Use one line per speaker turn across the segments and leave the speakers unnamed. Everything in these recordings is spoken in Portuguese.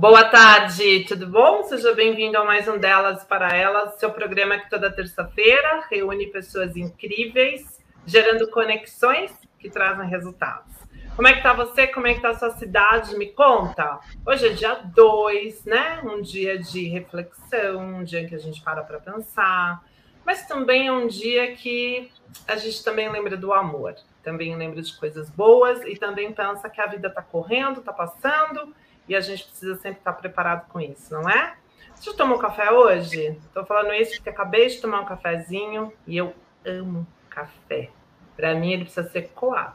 Boa tarde, tudo bom? Seja bem-vindo a mais um Delas para Elas, seu programa que toda terça-feira reúne pessoas incríveis, gerando conexões que trazem resultados. Como é que tá você? Como é que tá a sua cidade? Me conta. Hoje é dia 2, né? Um dia de reflexão, um dia que a gente para para pensar, mas também é um dia que a gente também lembra do amor, também lembra de coisas boas e também pensa que a vida está correndo, está passando e a gente precisa sempre estar preparado com isso, não é? Você tomou café hoje? Estou falando isso porque acabei de tomar um cafezinho e eu amo café. Para mim, ele precisa ser coado.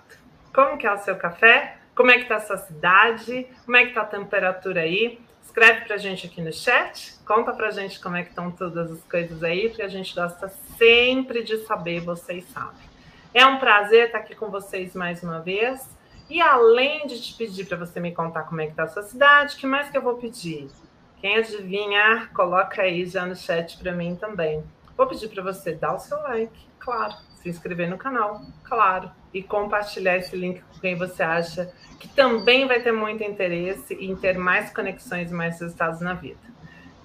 Como que é o seu café? Como é que está a sua cidade? Como é que está a temperatura aí? Escreve para a gente aqui no chat. Conta para a gente como é que estão todas as coisas aí, porque a gente gosta sempre de saber, vocês sabem. É um prazer estar aqui com vocês mais uma vez. E além de te pedir para você me contar como é que está a sua cidade, que mais que eu vou pedir? Quem adivinhar, coloca aí já no chat para mim também. Vou pedir para você dar o seu like, claro, se inscrever no canal, claro, e compartilhar esse link com quem você acha que também vai ter muito interesse em ter mais conexões e mais resultados na vida.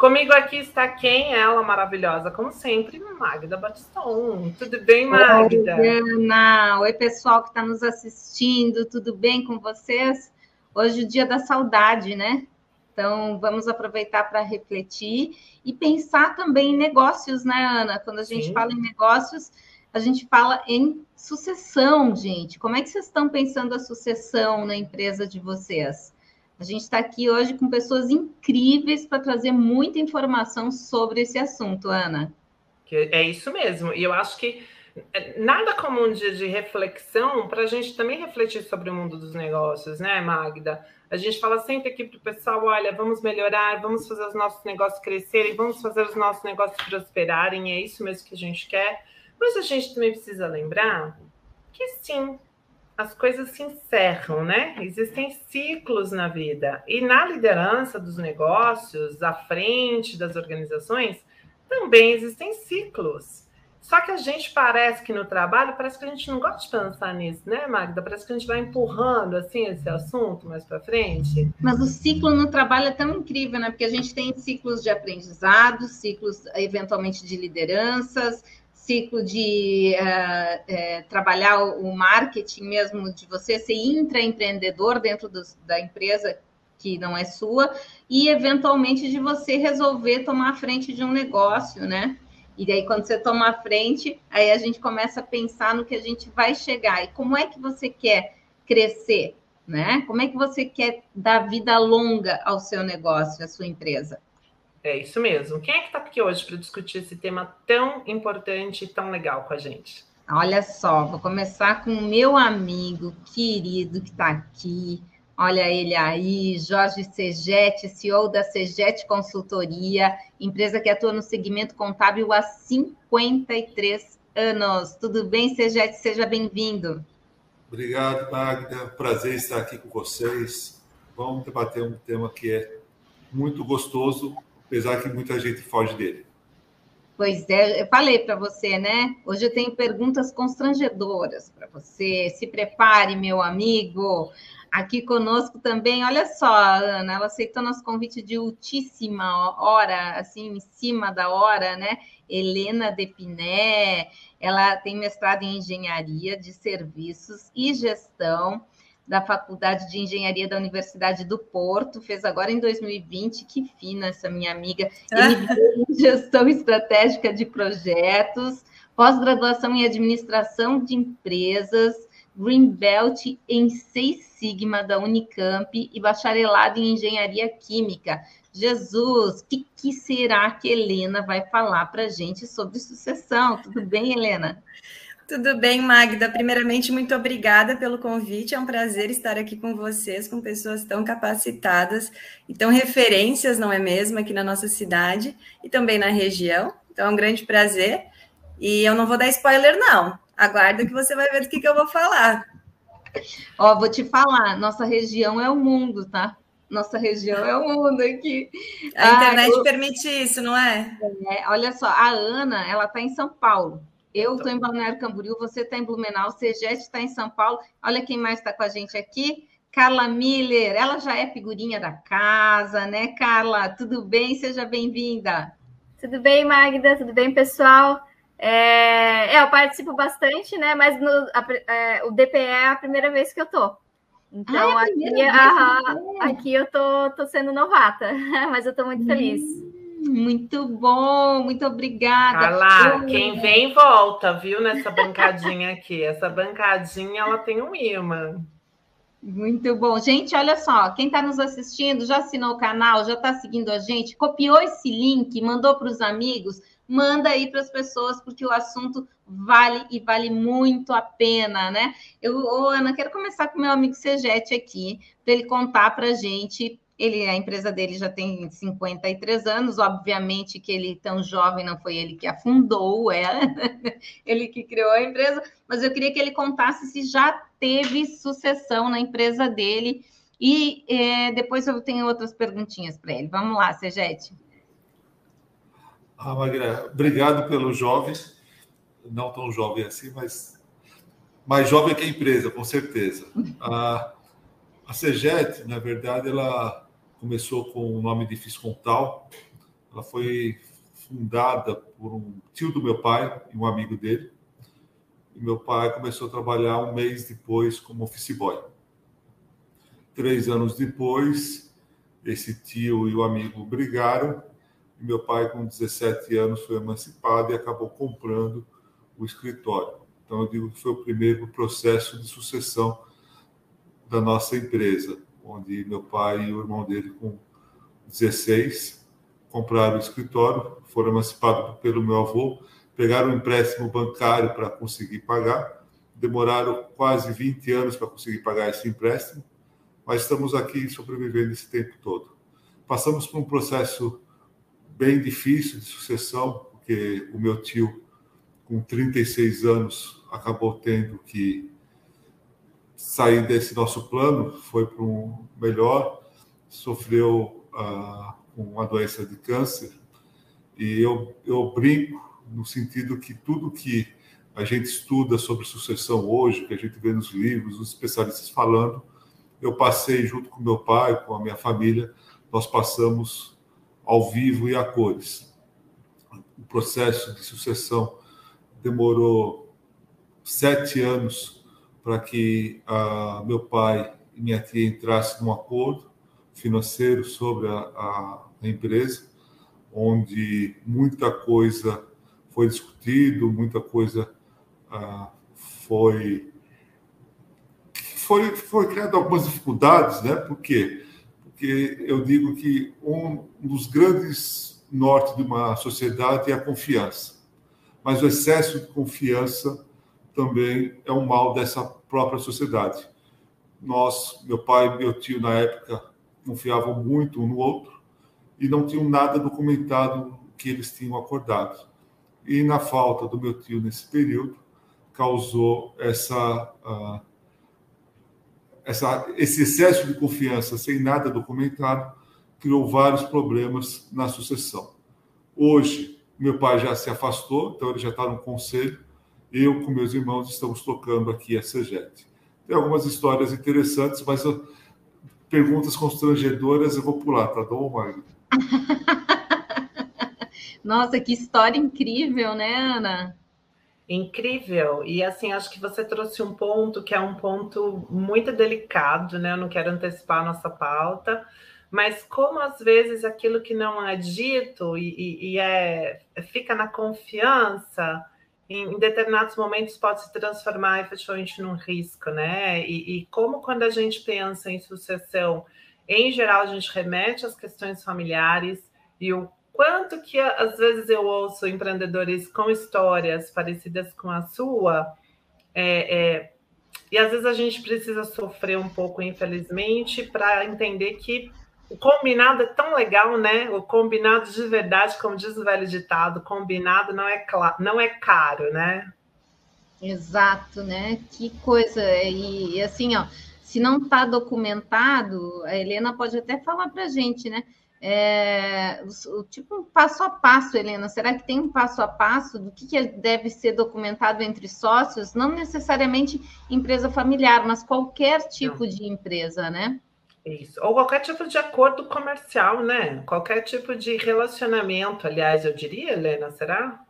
Comigo aqui está quem? Ela, maravilhosa, como sempre, Magda Batiston. Tudo bem, Magda?
Oi, Ana. Oi, pessoal que está nos assistindo. Tudo bem com vocês? Hoje é o dia da saudade, né? Então, vamos aproveitar para refletir e pensar também em negócios, né, Ana? Quando a gente Sim. fala em negócios, a gente fala em sucessão, gente. Como é que vocês estão pensando a sucessão na empresa de vocês? A gente está aqui hoje com pessoas incríveis para trazer muita informação sobre esse assunto, Ana.
É isso mesmo. E eu acho que é, nada como um dia de reflexão para a gente também refletir sobre o mundo dos negócios, né, Magda? A gente fala sempre aqui para o pessoal: olha, vamos melhorar, vamos fazer os nossos negócios crescerem, vamos fazer os nossos negócios prosperarem, é isso mesmo que a gente quer. Mas a gente também precisa lembrar que sim, as coisas se encerram, né? Existem ciclos na vida. E na liderança dos negócios, à frente das organizações, também existem ciclos. Só que a gente parece que no trabalho, parece que a gente não gosta de pensar nisso, né, Magda? Parece que a gente vai empurrando assim esse assunto mais para frente.
Mas o ciclo no trabalho é tão incrível, né? Porque a gente tem ciclos de aprendizado, ciclos eventualmente de lideranças, ciclo de uh, é, trabalhar o marketing mesmo, de você ser intraempreendedor dentro do, da empresa que não é sua, e eventualmente de você resolver tomar a frente de um negócio, né? E daí, quando você toma a frente, aí a gente começa a pensar no que a gente vai chegar e como é que você quer crescer, né? Como é que você quer dar vida longa ao seu negócio, à sua empresa?
É isso mesmo. Quem é que está aqui hoje para discutir esse tema tão importante e tão legal com a gente?
Olha só, vou começar com o meu amigo querido que está aqui. Olha ele aí, Jorge Segete, CEO da Segete Consultoria, empresa que atua no segmento contábil há 53 anos. Tudo bem, Segete? Seja bem-vindo.
Obrigado, Magda. Prazer estar aqui com vocês. Vamos debater um tema que é muito gostoso apesar que muita gente foge dele.
Pois é, eu falei para você, né? Hoje eu tenho perguntas constrangedoras para você. Se prepare, meu amigo. Aqui conosco também, olha só, Ana, ela aceitou nosso convite de ultíssima hora, assim, em cima da hora, né? Helena Depiné, ela tem mestrado em engenharia de serviços e gestão da Faculdade de Engenharia da Universidade do Porto, fez agora em 2020, que fina essa minha amiga, em Gestão Estratégica de Projetos, pós-graduação em Administração de Empresas, Greenbelt em Seis Sigma da Unicamp e bacharelado em Engenharia Química. Jesus, o que, que, será que Helena vai falar para a gente sobre sucessão? Tudo bem, Helena?
Tudo bem, Magda? Primeiramente, muito obrigada pelo convite. É um prazer estar aqui com vocês, com pessoas tão capacitadas e tão referências, não é mesmo, aqui na nossa cidade e também na região. Então, é um grande prazer. E eu não vou dar spoiler, não. Aguarda que você vai ver do que, que eu vou falar.
Ó, vou te falar, nossa região é o mundo, tá? Nossa região é o mundo aqui.
A internet ah, eu... permite isso, não é?
é? Olha só, a Ana, ela está em São Paulo. Eu estou em Balneário Camboriú, você está em Blumenau, o Segete está em São Paulo. Olha quem mais está com a gente aqui. Carla Miller, ela já é figurinha da casa, né, Carla? Tudo bem? Seja bem-vinda.
Tudo bem, Magda? Tudo bem, pessoal? É, é eu participo bastante, né? Mas no, a, é, o DPE é a primeira vez que eu tô. Então, ah, é aqui, a, aqui eu tô, tô sendo novata, mas eu tô muito feliz.
Hum, muito bom, muito obrigada.
Ah lá, quem vem volta, viu, nessa bancadinha aqui. Essa bancadinha, ela tem um imã.
Muito bom. Gente, olha só, quem está nos assistindo já assinou o canal, já está seguindo a gente, copiou esse link, mandou para os amigos, manda aí para as pessoas, porque o assunto vale e vale muito a pena, né? Eu, ô, Ana, quero começar com meu amigo Segete aqui, para ele contar para a gente ele, a empresa dele já tem 53 anos, obviamente que ele tão jovem não foi ele que afundou ela, ele que criou a empresa, mas eu queria que ele contasse se já teve sucessão na empresa dele e é, depois eu tenho outras perguntinhas para ele. Vamos lá, Segete.
Ah, Magra, obrigado pelo jovem, não tão jovem assim, mas mais jovem que a empresa, com certeza. A, a CEGET, na verdade, ela começou com o nome de Fiscontal. Ela foi fundada por um tio do meu pai e um amigo dele. E meu pai começou a trabalhar um mês depois como office boy. Três anos depois, esse tio e o amigo brigaram. E meu pai, com 17 anos, foi emancipado e acabou comprando o escritório. Então, eu digo que foi o primeiro processo de sucessão da nossa empresa onde meu pai e o irmão dele, com 16, compraram o escritório, foram emancipados pelo meu avô, pegaram um empréstimo bancário para conseguir pagar, demoraram quase 20 anos para conseguir pagar esse empréstimo, mas estamos aqui sobrevivendo esse tempo todo. Passamos por um processo bem difícil de sucessão, porque o meu tio, com 36 anos, acabou tendo que sair desse nosso plano, foi para um melhor, sofreu ah, uma doença de câncer, e eu, eu brinco no sentido que tudo que a gente estuda sobre sucessão hoje, que a gente vê nos livros, os especialistas falando, eu passei junto com meu pai, com a minha família, nós passamos ao vivo e a cores. O processo de sucessão demorou sete anos para que uh, meu pai e minha tia entrassem num acordo financeiro sobre a, a, a empresa, onde muita coisa foi discutido, muita coisa uh, foi foi foi criado algumas dificuldades, né? Por quê? Porque eu digo que um dos grandes nortes de uma sociedade é a confiança, mas o excesso de confiança também é um mal dessa própria sociedade. Nós, meu pai e meu tio, na época, confiavam muito um no outro e não tinham nada documentado que eles tinham acordado. E na falta do meu tio nesse período, causou essa, uh, essa, esse excesso de confiança sem nada documentado, criou vários problemas na sucessão. Hoje, meu pai já se afastou, então ele já está no conselho, eu com meus irmãos estamos tocando aqui a CEGET. Tem algumas histórias interessantes, mas eu, perguntas constrangedoras eu vou pular, tá bom, Magda?
Nossa, que história incrível, né, Ana?
Incrível. E assim, acho que você trouxe um ponto que é um ponto muito delicado, né? Eu não quero antecipar a nossa pauta, mas como às vezes aquilo que não é dito e, e, e é, fica na confiança em, determinados momentos pode se transformar efetivamente num risco, né? E, e, como quando a gente pensa em sucessão, em geral a gente remete às questões familiares e o quanto que às vezes eu ouço empreendedores com histórias parecidas com a sua, é, é, e às vezes a gente precisa sofrer um pouco, infelizmente, para entender que o combinado é tão legal, né? O combinado de verdade, como diz o velho ditado, combinado não é, não é caro, né?
Exato, né? Que coisa. E, e assim, ó, se não está documentado, a Helena pode até falar para a gente, né? É, o, tipo passo a passo, Helena. Será que tem um passo a passo do que, que deve ser documentado entre sócios? Não necessariamente empresa familiar, mas qualquer tipo Não. de empresa, né?
Isso. Ou qualquer tipo de acordo comercial, né? Qualquer tipo de relacionamento, aliás, eu diria, Helena, será?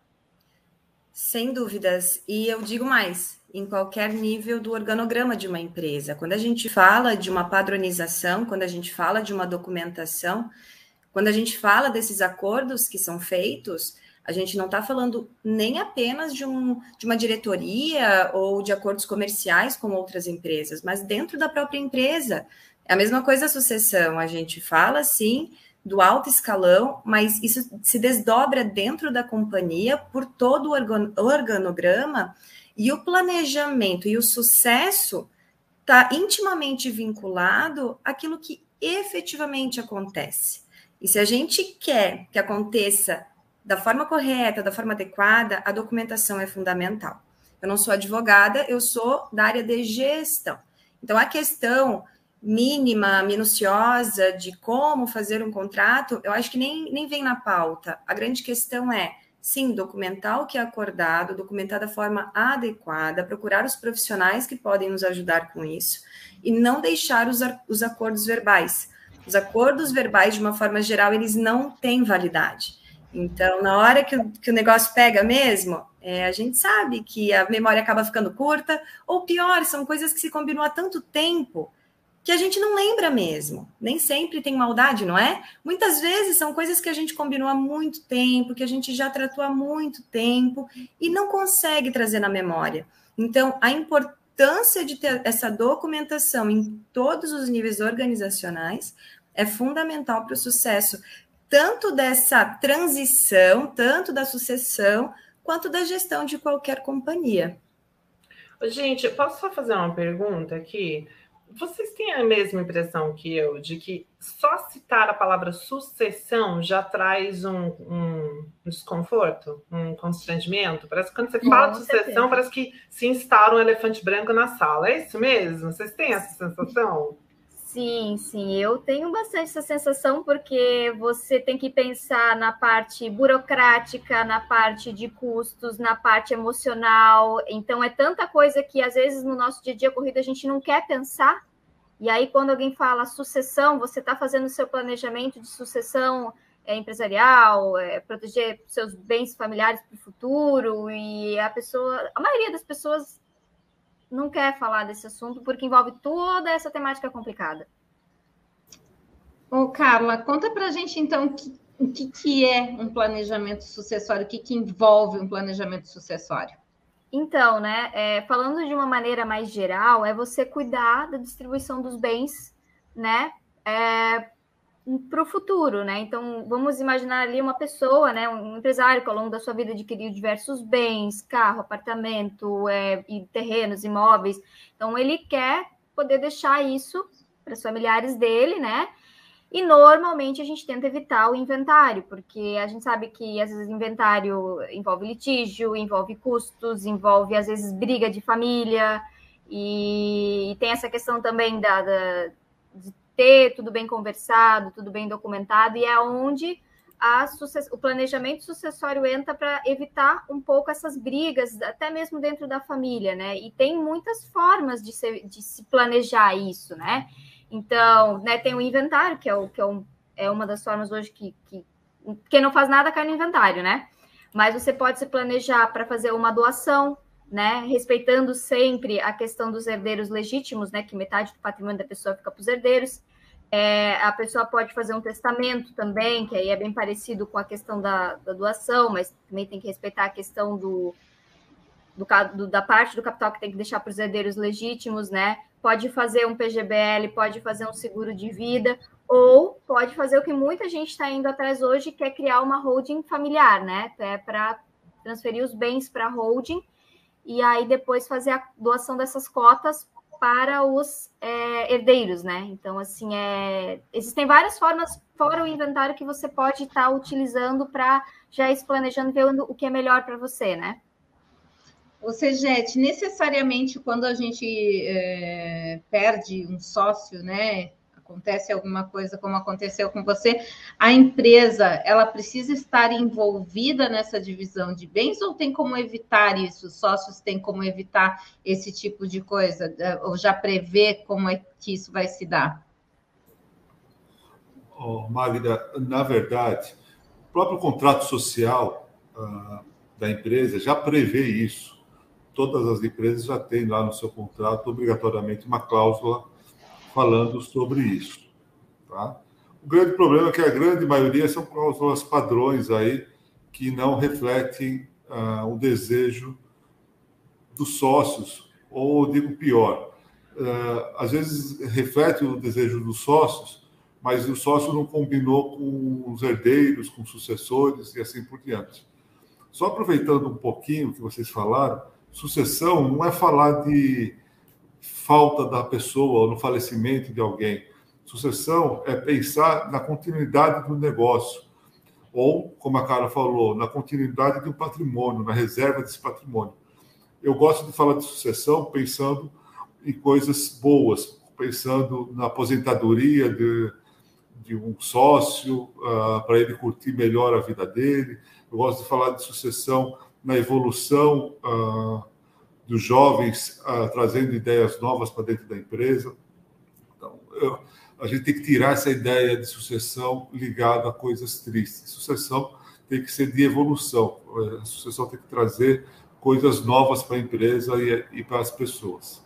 Sem dúvidas. E eu digo mais, em qualquer nível do organograma de uma empresa. Quando a gente fala de uma padronização, quando a gente fala de uma documentação, quando a gente fala desses acordos que são feitos, a gente não está falando nem apenas de, um, de uma diretoria ou de acordos comerciais com outras empresas, mas dentro da própria empresa. É a mesma coisa a sucessão, a gente fala sim do alto escalão, mas isso se desdobra dentro da companhia por todo o organograma e o planejamento e o sucesso está intimamente vinculado àquilo que efetivamente acontece. E se a gente quer que aconteça da forma correta, da forma adequada, a documentação é fundamental. Eu não sou advogada, eu sou da área de gestão. Então, a questão mínima, minuciosa de como fazer um contrato, eu acho que nem, nem vem na pauta. A grande questão é, sim, documentar o que é acordado, documentar da forma adequada, procurar os profissionais que podem nos ajudar com isso e não deixar os, os acordos verbais. Os acordos verbais, de uma forma geral, eles não têm validade. Então, na hora que o, que o negócio pega mesmo, é, a gente sabe que a memória acaba ficando curta, ou pior, são coisas que se combinam há tanto tempo que a gente não lembra mesmo. Nem sempre tem maldade, não é? Muitas vezes são coisas que a gente combinou há muito tempo, que a gente já tratou há muito tempo e não consegue trazer na memória. Então, a importância de ter essa documentação em todos os níveis organizacionais é fundamental para o sucesso, tanto dessa transição, tanto da sucessão, quanto da gestão de qualquer companhia.
Gente, posso só fazer uma pergunta aqui? Vocês têm a mesma impressão que eu de que só citar a palavra sucessão já traz um, um desconforto, um constrangimento? Parece que quando você fala de sucessão, parece que se instala um elefante branco na sala. É isso mesmo? Vocês têm essa sensação?
Sim, sim, eu tenho bastante essa sensação porque você tem que pensar na parte burocrática, na parte de custos, na parte emocional. Então é tanta coisa que às vezes no nosso dia a dia corrida a gente não quer pensar. E aí quando alguém fala sucessão, você está fazendo seu planejamento de sucessão é, empresarial, é, proteger seus bens familiares para o futuro e a pessoa, a maioria das pessoas não quer falar desse assunto porque envolve toda essa temática complicada.
Ô, Carla, conta para a gente então o que, que é um planejamento sucessório, o que, que envolve um planejamento sucessório.
Então, né, é, falando de uma maneira mais geral, é você cuidar da distribuição dos bens, né, é, para o futuro, né? Então, vamos imaginar ali uma pessoa, né, um empresário que ao longo da sua vida adquiriu diversos bens, carro, apartamento, é, e terrenos, imóveis. Então, ele quer poder deixar isso para os familiares dele, né? E normalmente a gente tenta evitar o inventário, porque a gente sabe que às vezes inventário envolve litígio, envolve custos, envolve às vezes briga de família, e, e tem essa questão também da, da ter tudo bem conversado, tudo bem documentado, e é onde o planejamento sucessório entra para evitar um pouco essas brigas, até mesmo dentro da família, né? E tem muitas formas de, ser, de se planejar isso, né? Então, né, tem o inventário, que é, o, que é, um, é uma das formas hoje que, que quem não faz nada cai no inventário, né? Mas você pode se planejar para fazer uma doação, né, respeitando sempre a questão dos herdeiros legítimos, né, que metade do patrimônio da pessoa fica para os herdeiros. É, a pessoa pode fazer um testamento também, que aí é bem parecido com a questão da, da doação, mas também tem que respeitar a questão do, do, do, da parte do capital que tem que deixar para os herdeiros legítimos, né? Pode fazer um PGBL, pode fazer um seguro de vida, ou pode fazer o que muita gente está indo atrás hoje, que é criar uma holding familiar, né? É para transferir os bens para a holding e aí depois fazer a doação dessas cotas para os é, herdeiros, né? Então, assim, é... existem várias formas, fora o inventário, que você pode estar tá utilizando para já ir se planejando, vendo o que é melhor para você, né?
Ou seja, necessariamente quando a gente é, perde um sócio, né? Acontece alguma coisa como aconteceu com você, a empresa ela precisa estar envolvida nessa divisão de bens ou tem como evitar isso? Os sócios têm como evitar esse tipo de coisa ou já prever como é que isso vai se dar?
Oh, Magda, na verdade, o próprio contrato social uh, da empresa já prevê isso. Todas as empresas já têm lá no seu contrato obrigatoriamente uma cláusula falando sobre isso. Tá? O grande problema é que a grande maioria são cláusulas padrões aí que não refletem uh, o desejo dos sócios, ou digo pior, uh, às vezes reflete o desejo dos sócios, mas o sócio não combinou com os herdeiros, com sucessores e assim por diante. Só aproveitando um pouquinho que vocês falaram, sucessão não é falar de falta da pessoa ou no falecimento de alguém. Sucessão é pensar na continuidade do negócio, ou, como a Cara falou, na continuidade do patrimônio, na reserva desse patrimônio. Eu gosto de falar de sucessão pensando em coisas boas, pensando na aposentadoria de, de um sócio, uh, para ele curtir melhor a vida dele. Eu gosto de falar de sucessão na evolução uh, dos jovens uh, trazendo ideias novas para dentro da empresa. Então, eu, a gente tem que tirar essa ideia de sucessão ligada a coisas tristes. Sucessão tem que ser de evolução. A sucessão tem que trazer coisas novas para a empresa e, e para as pessoas.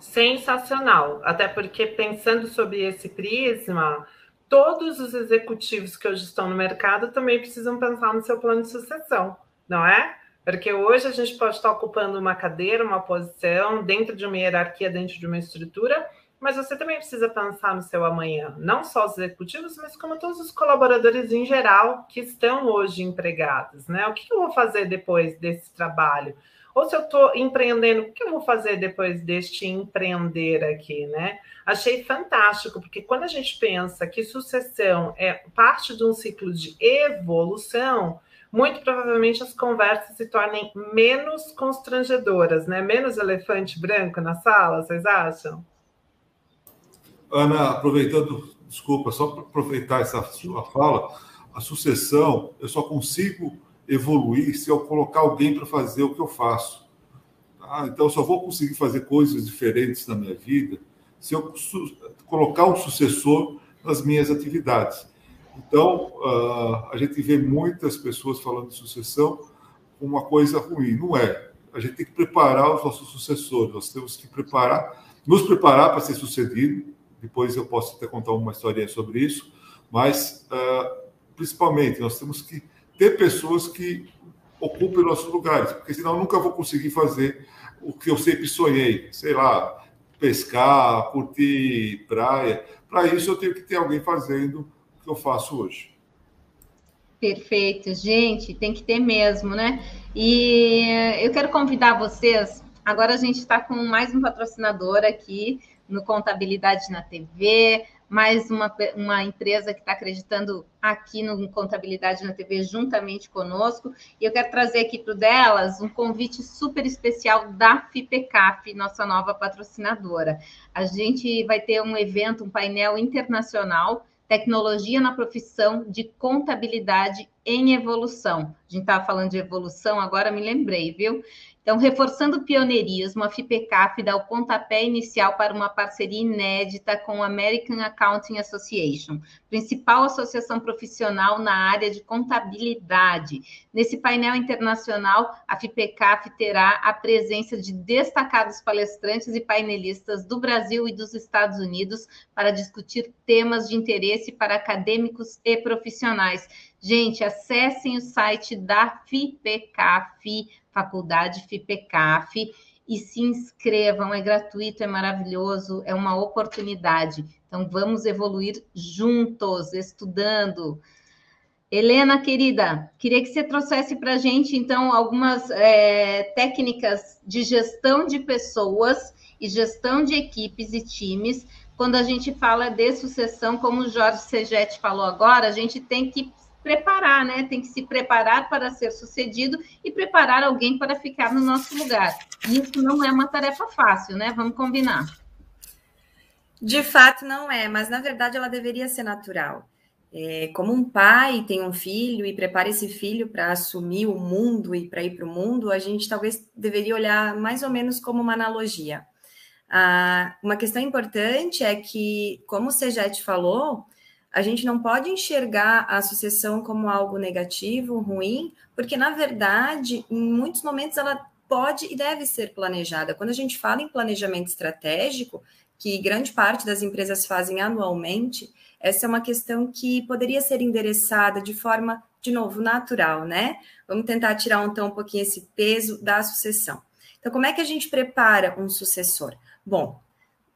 Sensacional. Até porque, pensando sobre esse prisma, todos os executivos que hoje estão no mercado também precisam pensar no seu plano de sucessão, não é? Porque hoje a gente pode estar ocupando uma cadeira, uma posição, dentro de uma hierarquia, dentro de uma estrutura, mas você também precisa pensar no seu amanhã, não só os executivos, mas como todos os colaboradores em geral que estão hoje empregados, né? O que eu vou fazer depois desse trabalho? Ou se eu estou empreendendo, o que eu vou fazer depois deste empreender aqui, né? Achei fantástico, porque quando a gente pensa que sucessão é parte de um ciclo de evolução, muito provavelmente as conversas se tornem menos constrangedoras, né? Menos elefante branco na sala, vocês acham?
Ana, aproveitando, desculpa, só para aproveitar essa sua fala, a sucessão, eu só consigo evoluir se eu colocar alguém para fazer o que eu faço. Tá? Então, eu só vou conseguir fazer coisas diferentes na minha vida se eu colocar um sucessor nas minhas atividades. Então, uh, a gente vê muitas pessoas falando de sucessão como uma coisa ruim. Não é. A gente tem que preparar os nossos sucessores. Nós temos que preparar, nos preparar para ser sucedido. Depois eu posso até contar uma historinha sobre isso. Mas, uh, principalmente, nós temos que ter pessoas que ocupem nossos lugares, porque senão eu nunca vou conseguir fazer o que eu sempre sonhei. Sei lá, pescar, curtir praia. Para isso, eu tenho que ter alguém fazendo que eu faço hoje.
Perfeito, gente, tem que ter mesmo, né? E eu quero convidar vocês. Agora a gente está com mais um patrocinador aqui no Contabilidade na TV, mais uma, uma empresa que está acreditando aqui no Contabilidade na TV juntamente conosco. E eu quero trazer aqui para delas um convite super especial da FIPECAF, nossa nova patrocinadora. A gente vai ter um evento, um painel internacional Tecnologia na profissão de contabilidade em evolução. A gente estava falando de evolução, agora me lembrei, viu? Então, reforçando o pioneirismo, a FIPECAF dá o pontapé inicial para uma parceria inédita com a American Accounting Association, principal associação profissional na área de contabilidade. Nesse painel internacional, a FIPECAF terá a presença de destacados palestrantes e painelistas do Brasil e dos Estados Unidos para discutir temas de interesse para acadêmicos e profissionais. Gente, acessem o site da FIPECAF faculdade FIPECAF e se inscrevam, é gratuito, é maravilhoso, é uma oportunidade. Então, vamos evoluir juntos, estudando. Helena, querida, queria que você trouxesse para a gente, então, algumas é, técnicas de gestão de pessoas e gestão de equipes e times. Quando a gente fala de sucessão, como o Jorge Segete falou agora, a gente tem que preparar, né? Tem que se preparar para ser sucedido e preparar alguém para ficar no nosso lugar. Isso não é uma tarefa fácil, né? Vamos combinar.
De fato, não é, mas na verdade ela deveria ser natural. É, como um pai tem um filho e prepara esse filho para assumir o mundo e para ir para o mundo, a gente talvez deveria olhar mais ou menos como uma analogia. Ah, uma questão importante é que, como o Sejete falou, a gente não pode enxergar a sucessão como algo negativo, ruim, porque, na verdade, em muitos momentos ela pode e deve ser planejada. Quando a gente fala em planejamento estratégico, que grande parte das empresas fazem anualmente, essa é uma questão que poderia ser endereçada de forma, de novo, natural, né? Vamos tentar tirar então um pouquinho esse peso da sucessão. Então, como é que a gente prepara um sucessor? Bom,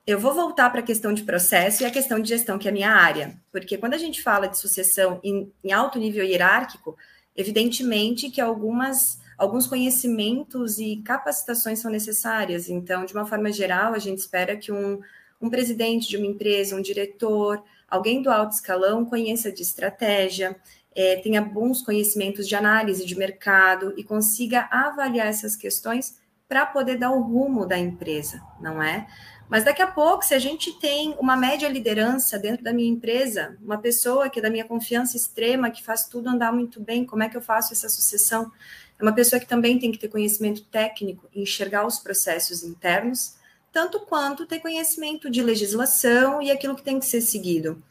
eu vou voltar para a questão de processo e a questão de gestão, que é a minha área, porque quando a gente fala de sucessão em, em alto nível hierárquico, evidentemente que algumas, alguns conhecimentos e capacitações são necessárias. Então, de uma forma geral, a gente espera que um, um presidente de uma empresa, um diretor, alguém do alto escalão conheça de estratégia, é, tenha bons conhecimentos de análise de mercado e consiga avaliar essas questões para poder dar o rumo da empresa, não é? Mas daqui a pouco, se a gente tem uma média liderança dentro da minha empresa, uma pessoa que é da minha confiança extrema, que faz tudo andar muito bem, como é que eu faço essa sucessão? É uma pessoa que também tem que ter conhecimento técnico, enxergar os processos internos, tanto quanto ter conhecimento de legislação e aquilo que tem que ser seguido.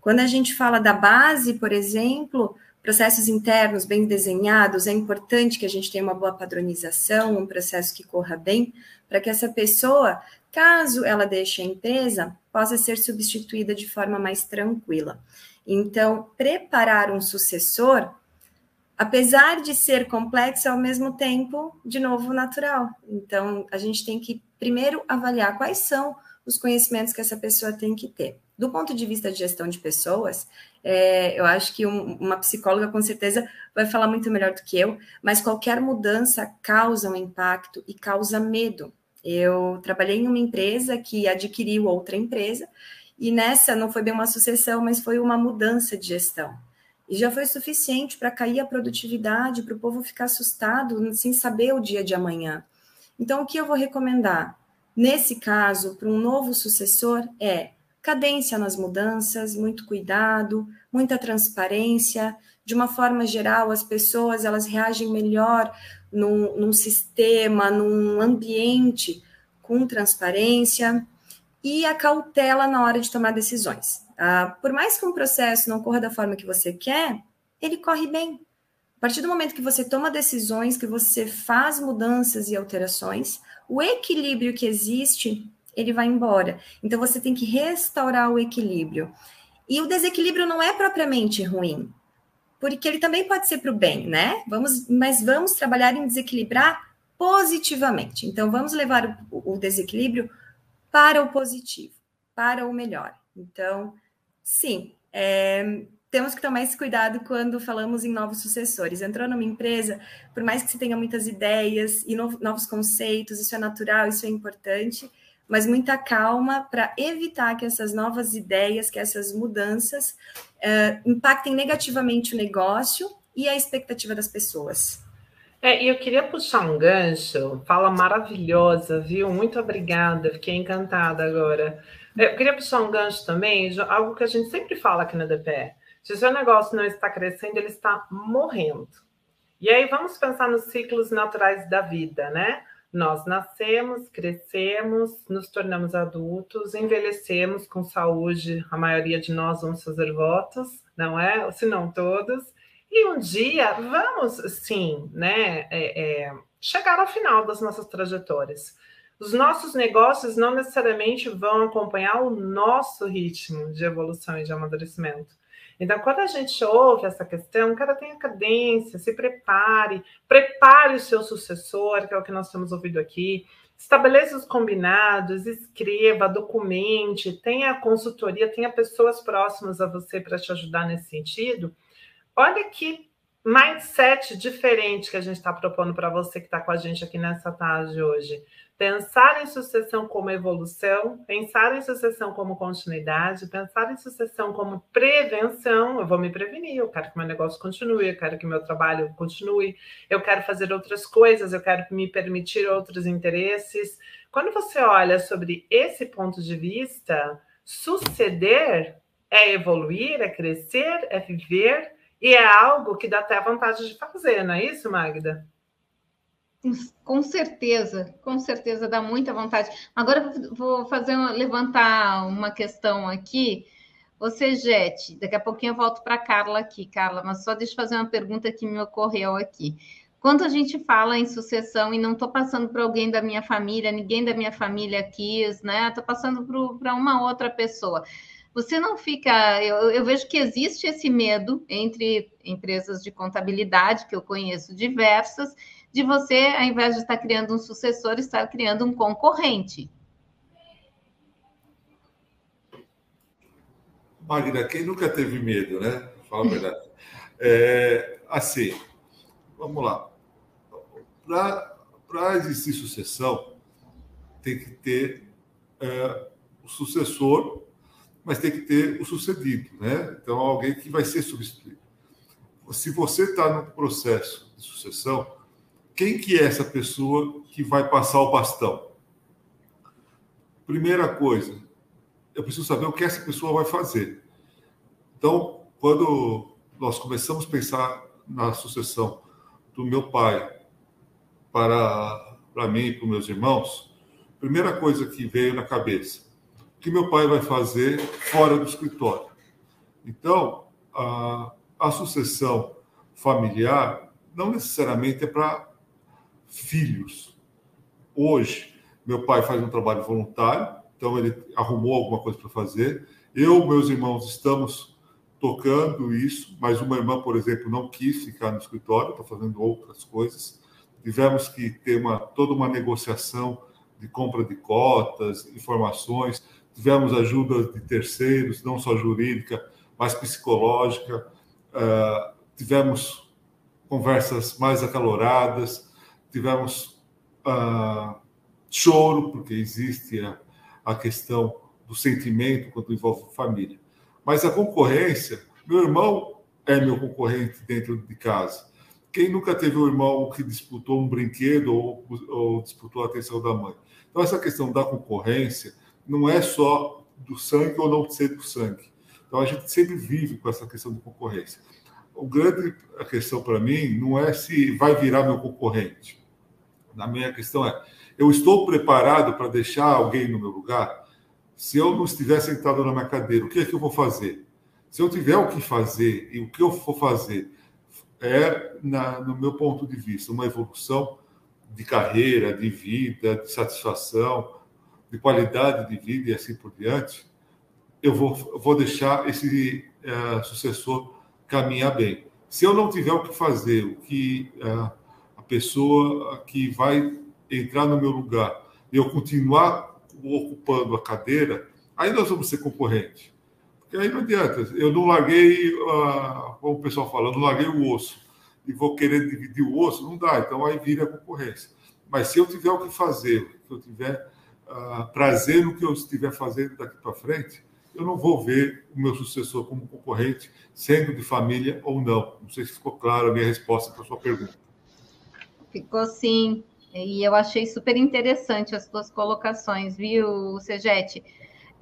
Quando a gente fala da base, por exemplo, processos internos bem desenhados, é importante que a gente tenha uma boa padronização, um processo que corra bem, para que essa pessoa, caso ela deixe a empresa, possa ser substituída de forma mais tranquila. Então, preparar um sucessor, apesar de ser complexo, ao mesmo tempo, de novo, natural. Então, a gente tem que primeiro avaliar quais são os conhecimentos que essa pessoa tem que ter. Do ponto de vista de gestão de pessoas, é, eu acho que um, uma psicóloga com certeza vai falar muito melhor do que eu, mas qualquer mudança causa um impacto e causa medo. Eu trabalhei em uma empresa que adquiriu outra empresa, e nessa não foi bem uma sucessão, mas foi uma mudança de gestão. E já foi suficiente para cair a produtividade, para o povo ficar assustado, sem saber o dia de amanhã. Então, o que eu vou recomendar? Nesse caso, para um novo sucessor, é cadência nas mudanças, muito cuidado, muita transparência. De uma forma geral, as pessoas elas reagem melhor num, num sistema, num ambiente com transparência e a cautela na hora de tomar decisões. Ah, por mais que um processo não corra da forma que você quer, ele corre bem. A partir do momento que você toma decisões, que você faz mudanças e alterações, o equilíbrio que existe ele vai embora. Então você tem que restaurar o equilíbrio. E o desequilíbrio não é propriamente ruim, porque ele também pode ser para o bem, né? Vamos, mas vamos trabalhar em desequilibrar positivamente. Então vamos levar o, o desequilíbrio para o positivo, para o melhor. Então, sim, é, temos que tomar esse cuidado quando falamos em novos sucessores. Entrou numa empresa, por mais que você tenha muitas ideias e novos conceitos, isso é natural, isso é importante, mas muita calma para evitar que essas novas ideias, que essas mudanças uh, impactem negativamente o negócio e a expectativa das pessoas.
É, e eu queria puxar um gancho, fala maravilhosa, viu? Muito obrigada, fiquei encantada agora. Eu queria puxar um gancho também, algo que a gente sempre fala aqui na DPE. Se o seu negócio não está crescendo, ele está morrendo. E aí vamos pensar nos ciclos naturais da vida, né? Nós nascemos, crescemos, nos tornamos adultos, envelhecemos com saúde, a maioria de nós vamos fazer votos, não é? Se não todos. E um dia vamos, sim, né, é, é, chegar ao final das nossas trajetórias. Os nossos negócios não necessariamente vão acompanhar o nosso ritmo de evolução e de amadurecimento. Então, quando a gente ouve essa questão, cara, tenha cadência, se prepare, prepare o seu sucessor, que é o que nós temos ouvido aqui, estabeleça os combinados, escreva, documente, tenha consultoria, tenha pessoas próximas a você para te ajudar nesse sentido. Olha que mindset diferente que a gente está propondo para você que está com a gente aqui nessa tarde hoje. Pensar em sucessão como evolução, pensar em sucessão como continuidade, pensar em sucessão como prevenção. Eu vou me prevenir, eu quero que meu negócio continue, eu quero que meu trabalho continue, eu quero fazer outras coisas, eu quero me permitir outros interesses. Quando você olha sobre esse ponto de vista, suceder é evoluir, é crescer, é viver, e é algo que dá até vontade de fazer, não é isso, Magda?
Com certeza, com certeza dá muita vontade. Agora vou fazer levantar uma questão aqui. Você, Jete, daqui a pouquinho eu volto para Carla aqui, Carla, mas só deixa eu fazer uma pergunta que me ocorreu aqui. Quando a gente fala em sucessão e não estou passando para alguém da minha família, ninguém da minha família quis, né? Estou passando para uma outra pessoa. Você não fica. Eu, eu, vejo que existe esse medo entre empresas de contabilidade, que eu conheço diversas, de você, ao invés de estar criando um sucessor, estar criando um concorrente.
Magda, quem nunca teve medo, né? Fala a verdade. É, assim, vamos lá. Para existir sucessão, tem que ter é, o sucessor, mas tem que ter o sucedido, né? Então, alguém que vai ser substituído. Se você está no processo de sucessão, quem que é essa pessoa que vai passar o bastão? Primeira coisa, eu preciso saber o que essa pessoa vai fazer. Então, quando nós começamos a pensar na sucessão do meu pai para, para mim e para meus irmãos, primeira coisa que veio na cabeça, o que meu pai vai fazer fora do escritório. Então, a, a sucessão familiar não necessariamente é para filhos. Hoje, meu pai faz um trabalho voluntário, então ele arrumou alguma coisa para fazer. Eu, meus irmãos, estamos tocando isso, mas uma irmã, por exemplo, não quis ficar no escritório, está fazendo outras coisas tivemos que ter uma, toda uma negociação de compra de cotas, informações, tivemos ajuda de terceiros, não só jurídica, mas psicológica, uh, tivemos conversas mais acaloradas, tivemos uh, choro, porque existe a, a questão do sentimento quando envolve família. Mas a concorrência, meu irmão é meu concorrente dentro de casa. Quem nunca teve um irmão que disputou um brinquedo ou, ou disputou a atenção da mãe? Então, essa questão da concorrência não é só do sangue ou não ser do sangue. Então, a gente sempre vive com essa questão de concorrência. O grande a questão para mim não é se vai virar meu concorrente. A minha questão é: eu estou preparado para deixar alguém no meu lugar? Se eu não estiver sentado na minha cadeira, o que é que eu vou fazer? Se eu tiver o que fazer e o que eu for fazer é, na, no meu ponto de vista, uma evolução de carreira, de vida, de satisfação, de qualidade de vida e assim por diante, eu vou, vou deixar esse é, sucessor caminhar bem. Se eu não tiver o que fazer, o que a pessoa que vai entrar no meu lugar, eu continuar ocupando a cadeira, aí nós vamos ser concorrentes. Porque aí não adianta. Eu não larguei, uh, como o pessoal fala, eu não larguei o osso e vou querer dividir o osso, não dá. Então aí vira concorrência. Mas se eu tiver o que fazer, se eu tiver uh, prazer no que eu estiver fazendo daqui para frente, eu não vou ver o meu sucessor como concorrente, sendo de família ou não. Não sei se ficou claro a minha resposta para a sua pergunta.
Ficou sim. E eu achei super interessante as suas colocações, viu, Segete?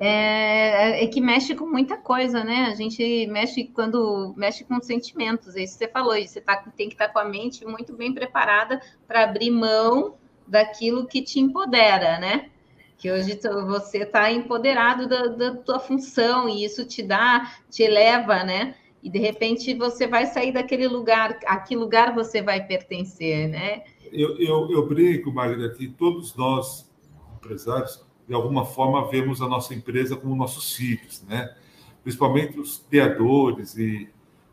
é, é, que mexe com muita coisa, né? A gente mexe quando mexe com sentimentos, é isso que você falou, você tá, tem que estar tá com a mente muito bem preparada para abrir mão daquilo que te empodera, né? Que hoje você está empoderado da, da tua função e isso te dá, te eleva, né? E de repente você vai sair daquele lugar, a que lugar você vai pertencer, né?
Eu, eu, eu brinco, Magda, que todos nós, empresários, de alguma forma, vemos a nossa empresa como nossos filhos, né? principalmente os criadores e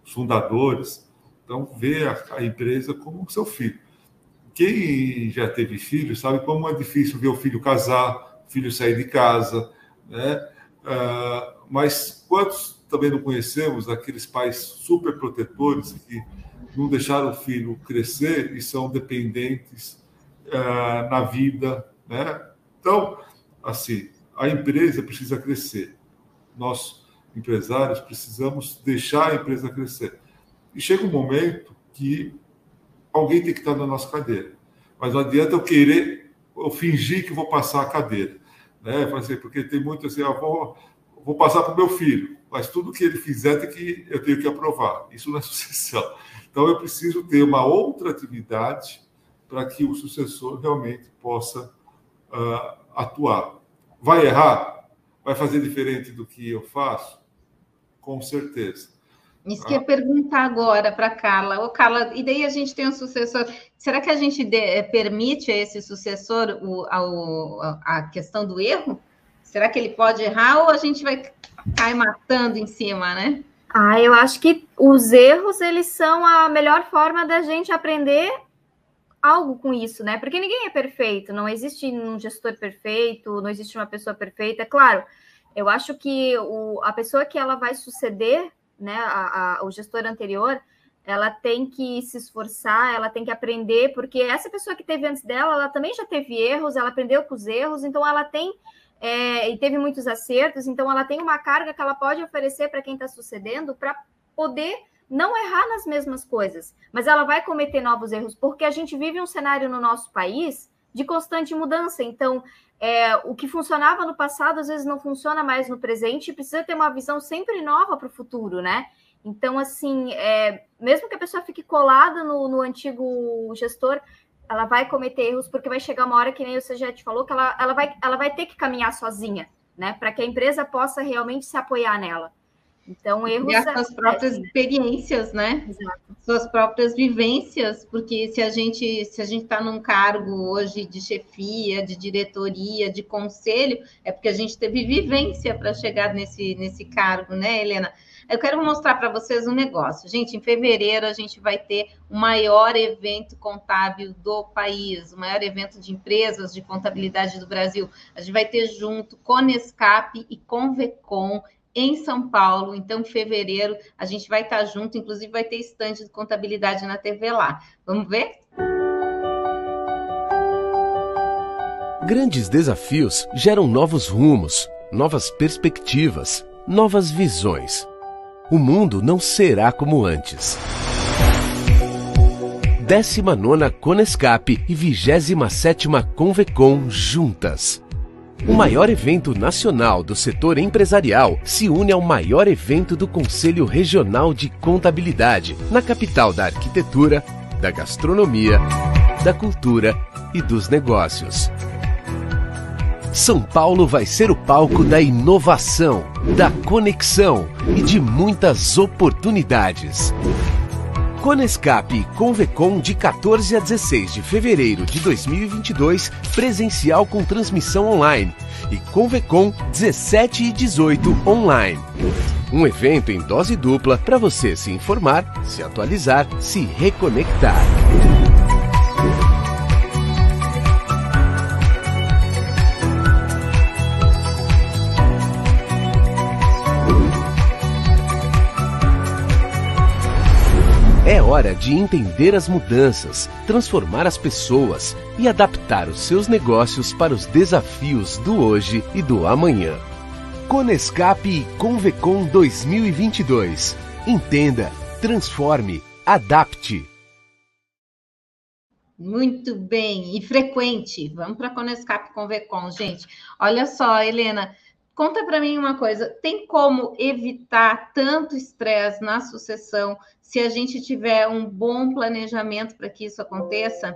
os fundadores. Então, vê a, a empresa como seu filho. Quem já teve filho sabe como é difícil ver o filho casar, o filho sair de casa, né? Uh, mas quantos também não conhecemos aqueles pais super protetores que não deixaram o filho crescer e são dependentes uh, na vida, né? Então, assim, a empresa precisa crescer. Nós, empresários, precisamos deixar a empresa crescer. E chega um momento que alguém tem que estar na nossa cadeira. Mas não adianta eu querer, eu fingir que vou passar a cadeira. Né? Porque tem muito assim, eu vou, vou passar para o meu filho, mas tudo que ele fizer tem que, eu tenho que aprovar. Isso não é sucessão. Então, eu preciso ter uma outra atividade para que o sucessor realmente possa uh, atuar. Vai errar? Vai fazer diferente do que eu faço? Com certeza.
Isso que ia perguntar agora para Carla. Ô, Carla, e daí a gente tem um sucessor. Será que a gente de, eh, permite a esse sucessor o, a, a questão do erro? Será que ele pode errar ou a gente vai cair matando em cima, né?
Ah, eu acho que os erros eles são a melhor forma da gente aprender algo com isso, né? Porque ninguém é perfeito, não existe um gestor perfeito, não existe uma pessoa perfeita. É claro, eu acho que o, a pessoa que ela vai suceder, né, a, a, o gestor anterior, ela tem que se esforçar, ela tem que aprender, porque essa pessoa que teve antes dela, ela também já teve erros, ela aprendeu com os erros, então ela tem é, e teve muitos acertos, então ela tem uma carga que ela pode oferecer para quem está sucedendo para poder não errar nas mesmas coisas, mas ela vai cometer novos erros, porque a gente vive um cenário no nosso país de constante mudança. Então, é, o que funcionava no passado às vezes não funciona mais no presente e precisa ter uma visão sempre nova para o futuro, né? Então, assim, é, mesmo que a pessoa fique colada no, no, antigo gestor, ela vai cometer erros, porque vai chegar uma hora, que nem o CGT falou, que ela, ela, vai, ela vai ter que caminhar sozinha, né? Para que a empresa possa realmente se apoiar nela. Então, erros.
E as suas próprias é, experiências, né? Exato. Suas próprias vivências, porque se a gente se a gente está num cargo hoje de chefia, de diretoria, de conselho, é porque a gente teve vivência para chegar nesse, nesse cargo, né, Helena? Eu quero mostrar para vocês um negócio. Gente, em fevereiro a gente vai ter o maior evento contábil do país, o maior evento de empresas de contabilidade do Brasil. A gente vai ter junto Conescap e Convecom em São Paulo. Então, em fevereiro, a gente vai estar junto, inclusive vai ter estande de contabilidade na TV lá. Vamos ver?
Grandes desafios geram novos rumos, novas perspectivas, novas visões. O mundo não será como antes. 19 Conescap e 27 Convecom juntas o maior evento nacional do setor empresarial se une ao maior evento do Conselho Regional de Contabilidade, na capital da arquitetura, da gastronomia, da cultura e dos negócios. São Paulo vai ser o palco da inovação, da conexão e de muitas oportunidades. Conescap Convecom de 14 a 16 de fevereiro de 2022, presencial com transmissão online. E Convecom 17 e 18 online. Um evento em dose dupla para você se informar, se atualizar, se reconectar. É hora de entender as mudanças, transformar as pessoas e adaptar os seus negócios para os desafios do hoje e do amanhã. Conescap e Convecom 2022. Entenda, transforme, adapte.
Muito bem, e frequente. Vamos para a Conescap Convecom, gente. Olha só, Helena, Conta para mim uma coisa: tem como evitar tanto estresse na sucessão se a gente tiver um bom planejamento para que isso aconteça?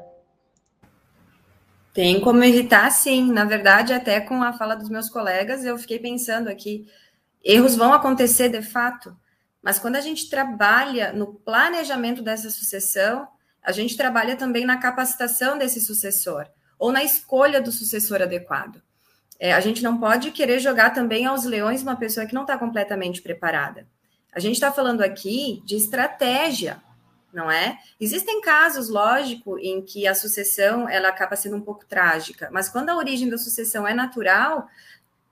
Tem como evitar, sim. Na verdade, até com a fala dos meus colegas, eu fiquei pensando aqui: erros vão acontecer de fato, mas quando a gente trabalha no planejamento dessa sucessão, a gente trabalha também na capacitação desse sucessor ou na escolha do sucessor adequado. É, a gente não pode querer jogar também aos leões uma pessoa que não está completamente preparada. A gente está falando aqui de estratégia, não é? Existem casos, lógico, em que a sucessão ela acaba sendo um pouco trágica, mas quando a origem da sucessão é natural,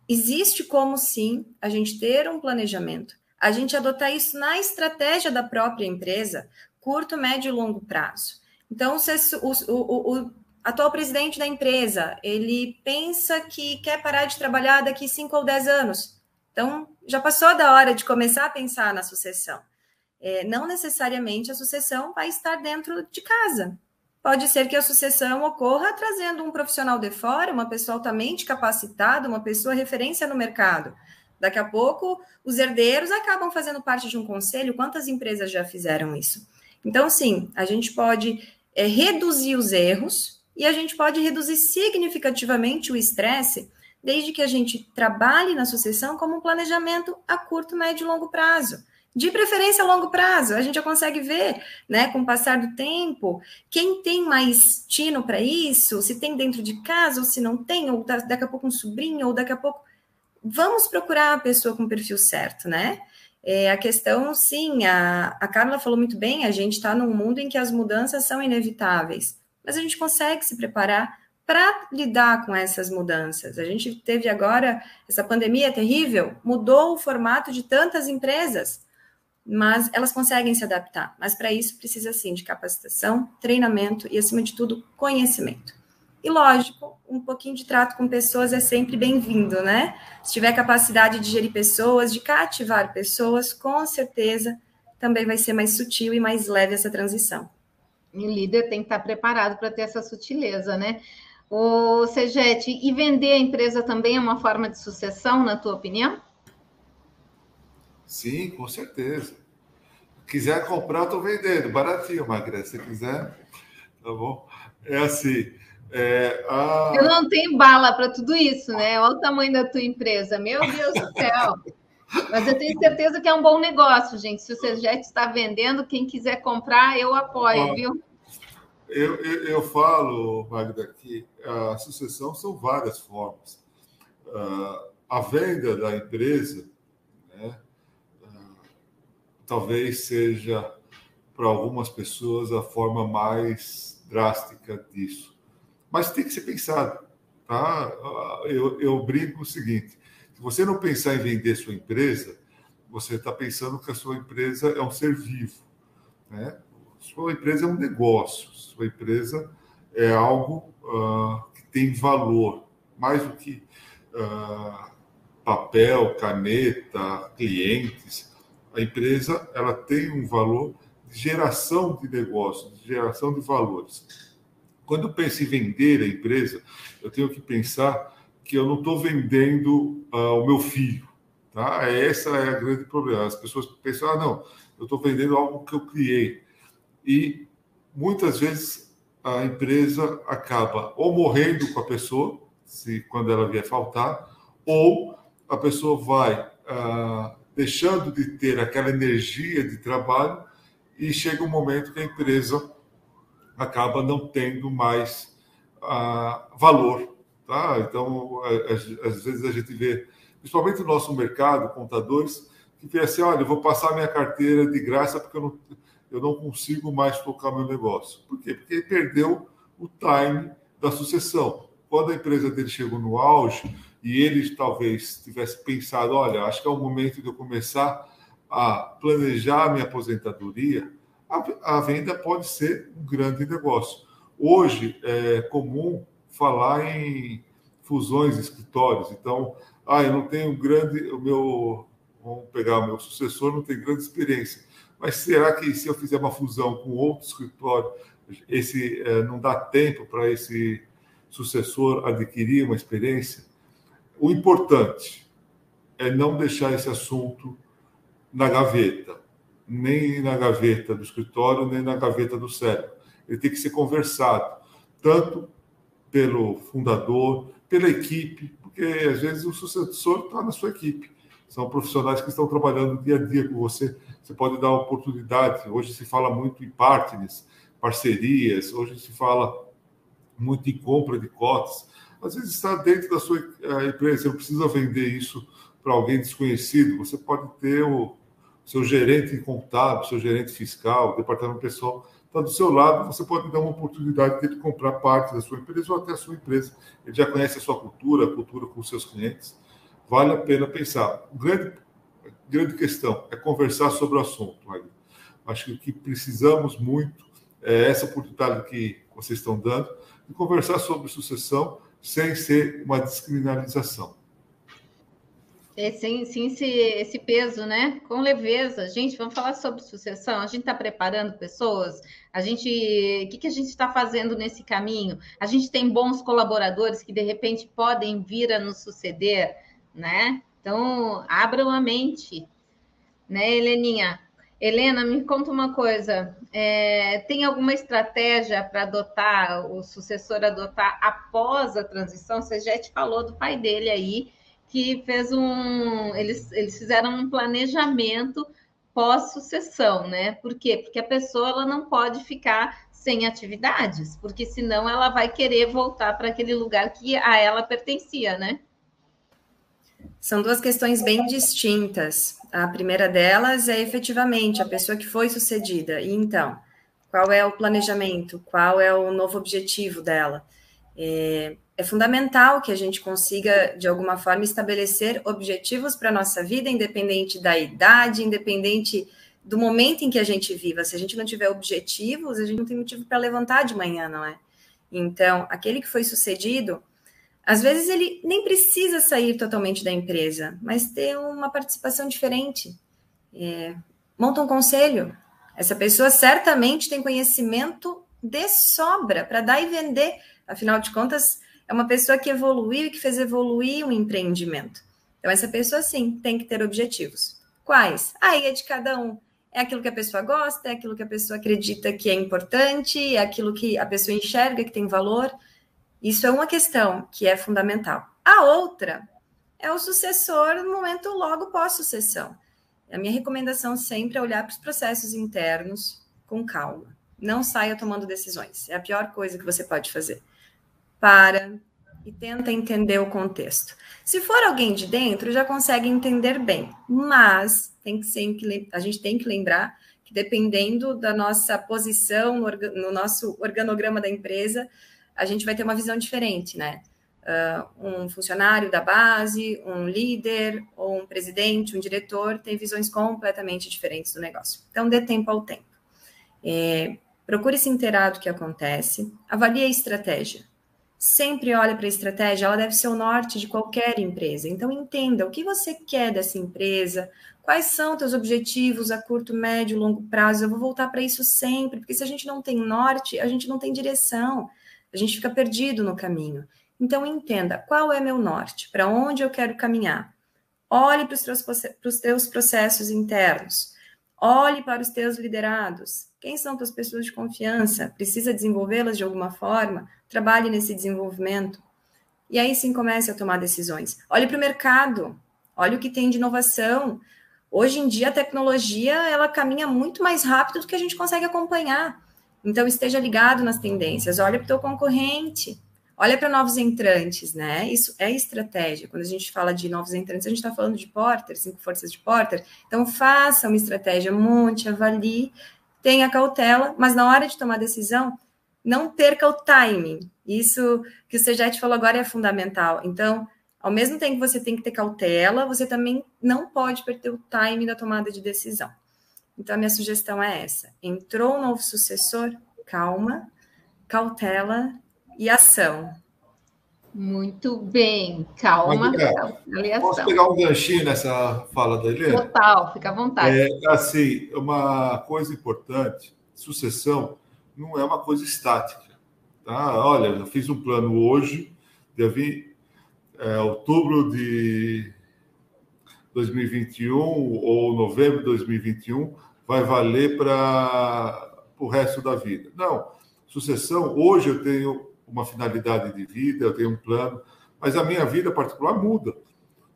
existe como sim a gente ter um planejamento, a gente adotar isso na estratégia da própria empresa, curto, médio e longo prazo. Então, o, o, o, atual presidente da empresa, ele pensa que quer parar de trabalhar daqui 5 ou 10 anos. Então, já passou da hora de começar a pensar na sucessão. É, não necessariamente a sucessão vai estar dentro de casa. Pode ser que a sucessão ocorra trazendo um profissional de fora, uma pessoa altamente capacitada, uma pessoa referência no mercado. Daqui a pouco, os herdeiros acabam fazendo parte de um conselho. Quantas empresas já fizeram isso? Então, sim, a gente pode é, reduzir os erros e a gente pode reduzir significativamente o estresse, desde que a gente trabalhe na sucessão como um planejamento a curto, médio e longo prazo. De preferência a longo prazo, a gente já consegue ver, né, com o passar do tempo, quem tem mais tino para isso, se tem dentro de casa ou se não tem, ou daqui a pouco um sobrinho, ou daqui a pouco. Vamos procurar a pessoa com o perfil certo, né? É, a questão, sim, a, a Carla falou muito bem, a gente está num mundo em que as mudanças são inevitáveis, mas a gente consegue se preparar para lidar com essas mudanças. A gente teve agora, essa pandemia terrível, mudou o formato de tantas empresas mas elas conseguem se adaptar. Mas para isso precisa sim de capacitação, treinamento e, acima de tudo, conhecimento. E lógico, um pouquinho de trato com pessoas é sempre bem-vindo, né? Se tiver capacidade de gerir pessoas, de cativar pessoas, com certeza também vai ser mais sutil e mais leve essa transição.
E o líder tem que estar preparado para ter essa sutileza, né? O Segete, e vender a empresa também é uma forma de sucessão, na tua opinião?
Sim, com certeza. Quiser comprar, estou vendendo, baratinho, Magré. Se quiser, tá bom? É assim. É, a...
Eu não tenho bala para tudo isso, né? Olha o tamanho da tua empresa, meu Deus do céu. Mas eu tenho certeza que é um bom negócio, gente. Se o Serjet está vendendo, quem quiser comprar, eu apoio, viu?
Eu, eu, eu, falo, Magda, que a sucessão são várias formas. Uh, a venda da empresa talvez seja para algumas pessoas a forma mais drástica disso. Mas tem que ser pensado. Tá? Eu, eu brinco o seguinte: se você não pensar em vender sua empresa, você está pensando que a sua empresa é um ser vivo. Né? Sua empresa é um negócio, sua empresa é algo uh, que tem valor, mais do que uh, papel, caneta, clientes a empresa ela tem um valor de geração de negócio, de geração de valores. Quando eu penso em vender a empresa, eu tenho que pensar que eu não estou vendendo uh, o meu filho. Tá? Essa é a grande problema. As pessoas pensam, ah, não, eu estou vendendo algo que eu criei. E muitas vezes a empresa acaba ou morrendo com a pessoa, se quando ela vier faltar, ou a pessoa vai uh, deixando de ter aquela energia de trabalho e chega um momento que a empresa acaba não tendo mais ah, valor. Tá? Então, às vezes a gente vê, principalmente no nosso mercado, contadores, que vê assim, olha, eu vou passar minha carteira de graça porque eu não, eu não consigo mais tocar meu negócio. Por quê? Porque ele perdeu o time da sucessão. Quando a empresa dele chegou no auge, e ele talvez tivesse pensado: olha, acho que é o momento de eu começar a planejar a minha aposentadoria, a, a venda pode ser um grande negócio. Hoje é comum falar em fusões de escritórios, então, ah, eu não tenho grande, o meu, vamos pegar o meu sucessor, não tem grande experiência. Mas será que se eu fizer uma fusão com outro escritório, esse é, não dá tempo para esse sucessor adquirir uma experiência? O importante é não deixar esse assunto na gaveta, nem na gaveta do escritório, nem na gaveta do cérebro. Ele tem que ser conversado, tanto pelo fundador, pela equipe, porque às vezes o sucessor está na sua equipe. São profissionais que estão trabalhando dia a dia com você. Você pode dar oportunidade. Hoje se fala muito em partners, parcerias, hoje se fala muito em compra de cotas às vezes está dentro da sua eh, empresa, você não precisa vender isso para alguém desconhecido, você pode ter o seu gerente contábil, seu gerente fiscal, departamento pessoal está do seu lado, você pode dar uma oportunidade de comprar parte da sua empresa ou até a sua empresa. Ele já conhece a sua cultura, a cultura com os seus clientes. Vale a pena pensar. Grande, grande questão é conversar sobre o assunto. Acho que o que precisamos muito é essa oportunidade que vocês estão dando de conversar sobre sucessão sem ser uma descriminalização.
É, sem, sem esse, esse peso, né? Com leveza. Gente, vamos falar sobre sucessão. A gente está preparando pessoas? A gente, o que, que a gente está fazendo nesse caminho? A gente tem bons colaboradores que de repente podem vir a nos suceder, né? Então, abram a mente, né, Heleninha? Helena, me conta uma coisa: é, tem alguma estratégia para adotar, o sucessor adotar após a transição? Você já te falou do pai dele aí, que fez um. Eles, eles fizeram um planejamento pós-sucessão, né? Por quê? Porque a pessoa ela não pode ficar sem atividades, porque senão ela vai querer voltar para aquele lugar que a ela pertencia, né?
São duas questões bem distintas. A primeira delas é efetivamente a pessoa que foi sucedida. E então, qual é o planejamento? Qual é o novo objetivo dela? É, é fundamental que a gente consiga, de alguma forma, estabelecer objetivos para a nossa vida, independente da idade, independente do momento em que a gente viva. Se a gente não tiver objetivos, a gente não tem motivo para levantar de manhã, não é? Então, aquele que foi sucedido, às vezes ele nem precisa sair totalmente da empresa, mas ter uma participação diferente. É, monta um conselho. Essa pessoa certamente tem conhecimento de sobra para dar e vender. Afinal de contas, é uma pessoa que evoluiu e que fez evoluir um empreendimento. Então, essa pessoa, sim, tem que ter objetivos. Quais? Aí é de cada um. É aquilo que a pessoa gosta, é aquilo que a pessoa acredita que é importante, é aquilo que a pessoa enxerga que tem valor. Isso é uma questão que é fundamental. A outra é o sucessor no momento logo pós-sucessão. A minha recomendação sempre é olhar para os processos internos com calma. Não saia tomando decisões. É a pior coisa que você pode fazer. Para e tenta entender o contexto. Se for alguém de dentro, já consegue entender bem, mas tem que sempre, a gente tem que lembrar que dependendo da nossa posição no, no nosso organograma da empresa, a gente vai ter uma visão diferente, né? Uh, um funcionário da base, um líder, ou um presidente, um diretor, tem visões completamente diferentes do negócio. Então, dê tempo ao tempo. É, procure se inteirar do que acontece, avalie a estratégia. Sempre olhe para a estratégia, ela deve ser o norte de qualquer empresa. Então, entenda o que você quer dessa empresa, quais são seus objetivos a curto, médio, longo prazo. Eu vou voltar para isso sempre, porque se a gente não tem norte, a gente não tem direção a gente fica perdido no caminho. Então, entenda qual é meu norte, para onde eu quero caminhar. Olhe para os, teus, para os teus processos internos. Olhe para os teus liderados. Quem são tuas pessoas de confiança? Precisa desenvolvê-las de alguma forma? Trabalhe nesse desenvolvimento. E aí sim comece a tomar decisões. Olhe para o mercado. Olhe o que tem de inovação. Hoje em dia a tecnologia ela caminha muito mais rápido do que a gente consegue acompanhar. Então, esteja ligado nas tendências, olha para o teu concorrente, olha para novos entrantes, né? Isso é estratégia. Quando a gente fala de novos entrantes, a gente está falando de Porter, cinco forças de Porter. Então, faça uma estratégia, monte, avalie, tenha cautela, mas na hora de tomar decisão, não perca o timing. Isso que o Sejet falou agora é fundamental. Então, ao mesmo tempo que você tem que ter cautela, você também não pode perder o timing da tomada de decisão. Então, a minha sugestão é essa: entrou um novo sucessor, calma, cautela e ação.
Muito bem, calma, cautela
e ação. Posso pegar um ganchinho nessa fala da Helena?
Total, fica à vontade.
É, assim, uma coisa importante: sucessão não é uma coisa estática. Tá? Olha, eu fiz um plano hoje, vim é, outubro de 2021 ou novembro de 2021 vai valer para o resto da vida. Não. Sucessão, hoje eu tenho uma finalidade de vida, eu tenho um plano, mas a minha vida particular muda.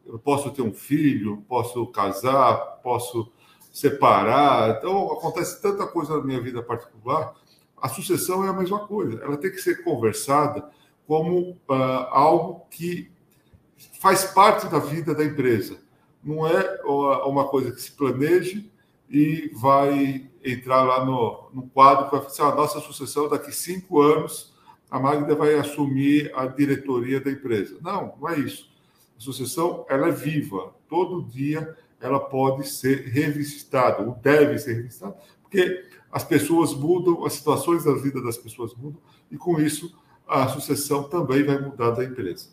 Eu posso ter um filho, posso casar, posso separar. Então, acontece tanta coisa na minha vida particular. A sucessão é a mesma coisa. Ela tem que ser conversada como uh, algo que faz parte da vida da empresa. Não é uma coisa que se planeje e vai entrar lá no, no quadro que vai ser a nossa sucessão daqui cinco anos. A Magda vai assumir a diretoria da empresa. Não, não é isso. A sucessão ela é viva. Todo dia ela pode ser revisitada, ou deve ser revisitada, porque as pessoas mudam, as situações da vida das pessoas mudam, e com isso a sucessão também vai mudar da empresa.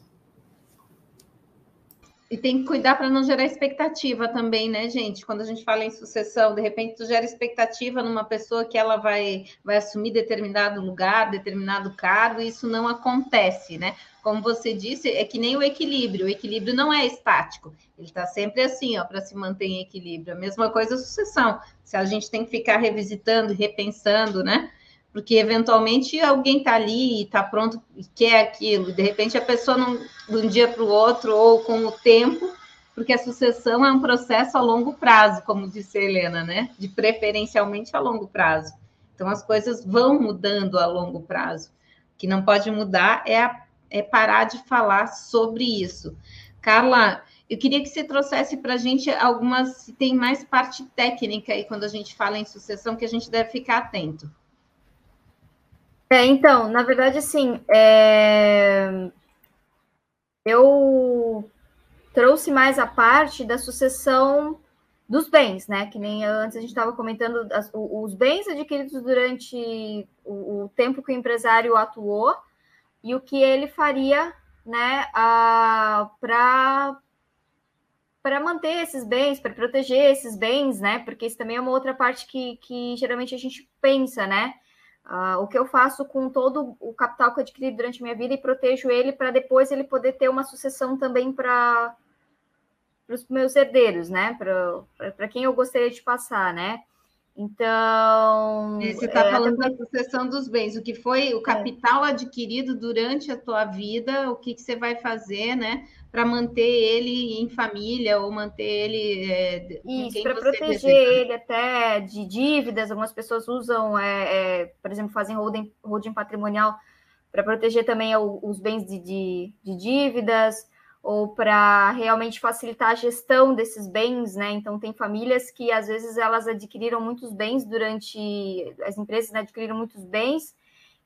E tem que cuidar para não gerar expectativa também, né, gente? Quando a gente fala em sucessão, de repente tu gera expectativa numa pessoa que ela vai, vai assumir determinado lugar, determinado cargo, e isso não acontece, né? Como você disse, é que nem o equilíbrio. O equilíbrio não é estático. Ele está sempre assim, ó, para se manter em equilíbrio. A mesma coisa a sucessão. Se a gente tem que ficar revisitando, repensando, né? Porque eventualmente alguém está ali e está pronto e quer aquilo, de repente a pessoa não, de um dia para o outro ou com o tempo, porque a sucessão é um processo a longo prazo, como disse a Helena, né? De preferencialmente a longo prazo. Então as coisas vão mudando a longo prazo. O que não pode mudar é, a, é parar de falar sobre isso. Carla, eu queria que você trouxesse para a gente algumas, se tem mais parte técnica aí quando a gente fala em sucessão, que a gente deve ficar atento.
É, então, na verdade, assim, é... eu trouxe mais a parte da sucessão dos bens, né? Que nem antes a gente estava comentando as, os bens adquiridos durante o, o, tempo que o empresário atuou e o que ele faria, né, para para manter esses bens, para proteger esses bens, né? Porque isso também é uma outra parte que, que geralmente a gente pensa, né? Uh, o que eu faço com todo o capital que eu adquiri durante a minha vida e protejo ele para depois ele poder ter uma sucessão também para os meus herdeiros, né? Para quem eu gostaria de passar, né? Então.
Você está é, falando da sucessão dos bens, o que foi o é. capital é. adquirido durante a tua vida, o que, que você vai fazer, né? Para manter ele em família ou manter ele.
É, Isso, para proteger deseja. ele até de dívidas. Algumas pessoas usam, é, é, por exemplo, fazem holding, holding patrimonial para proteger também os bens de, de, de dívidas ou para realmente facilitar a gestão desses bens, né? Então tem famílias que às vezes elas adquiriram muitos bens durante as empresas né, adquiriram muitos bens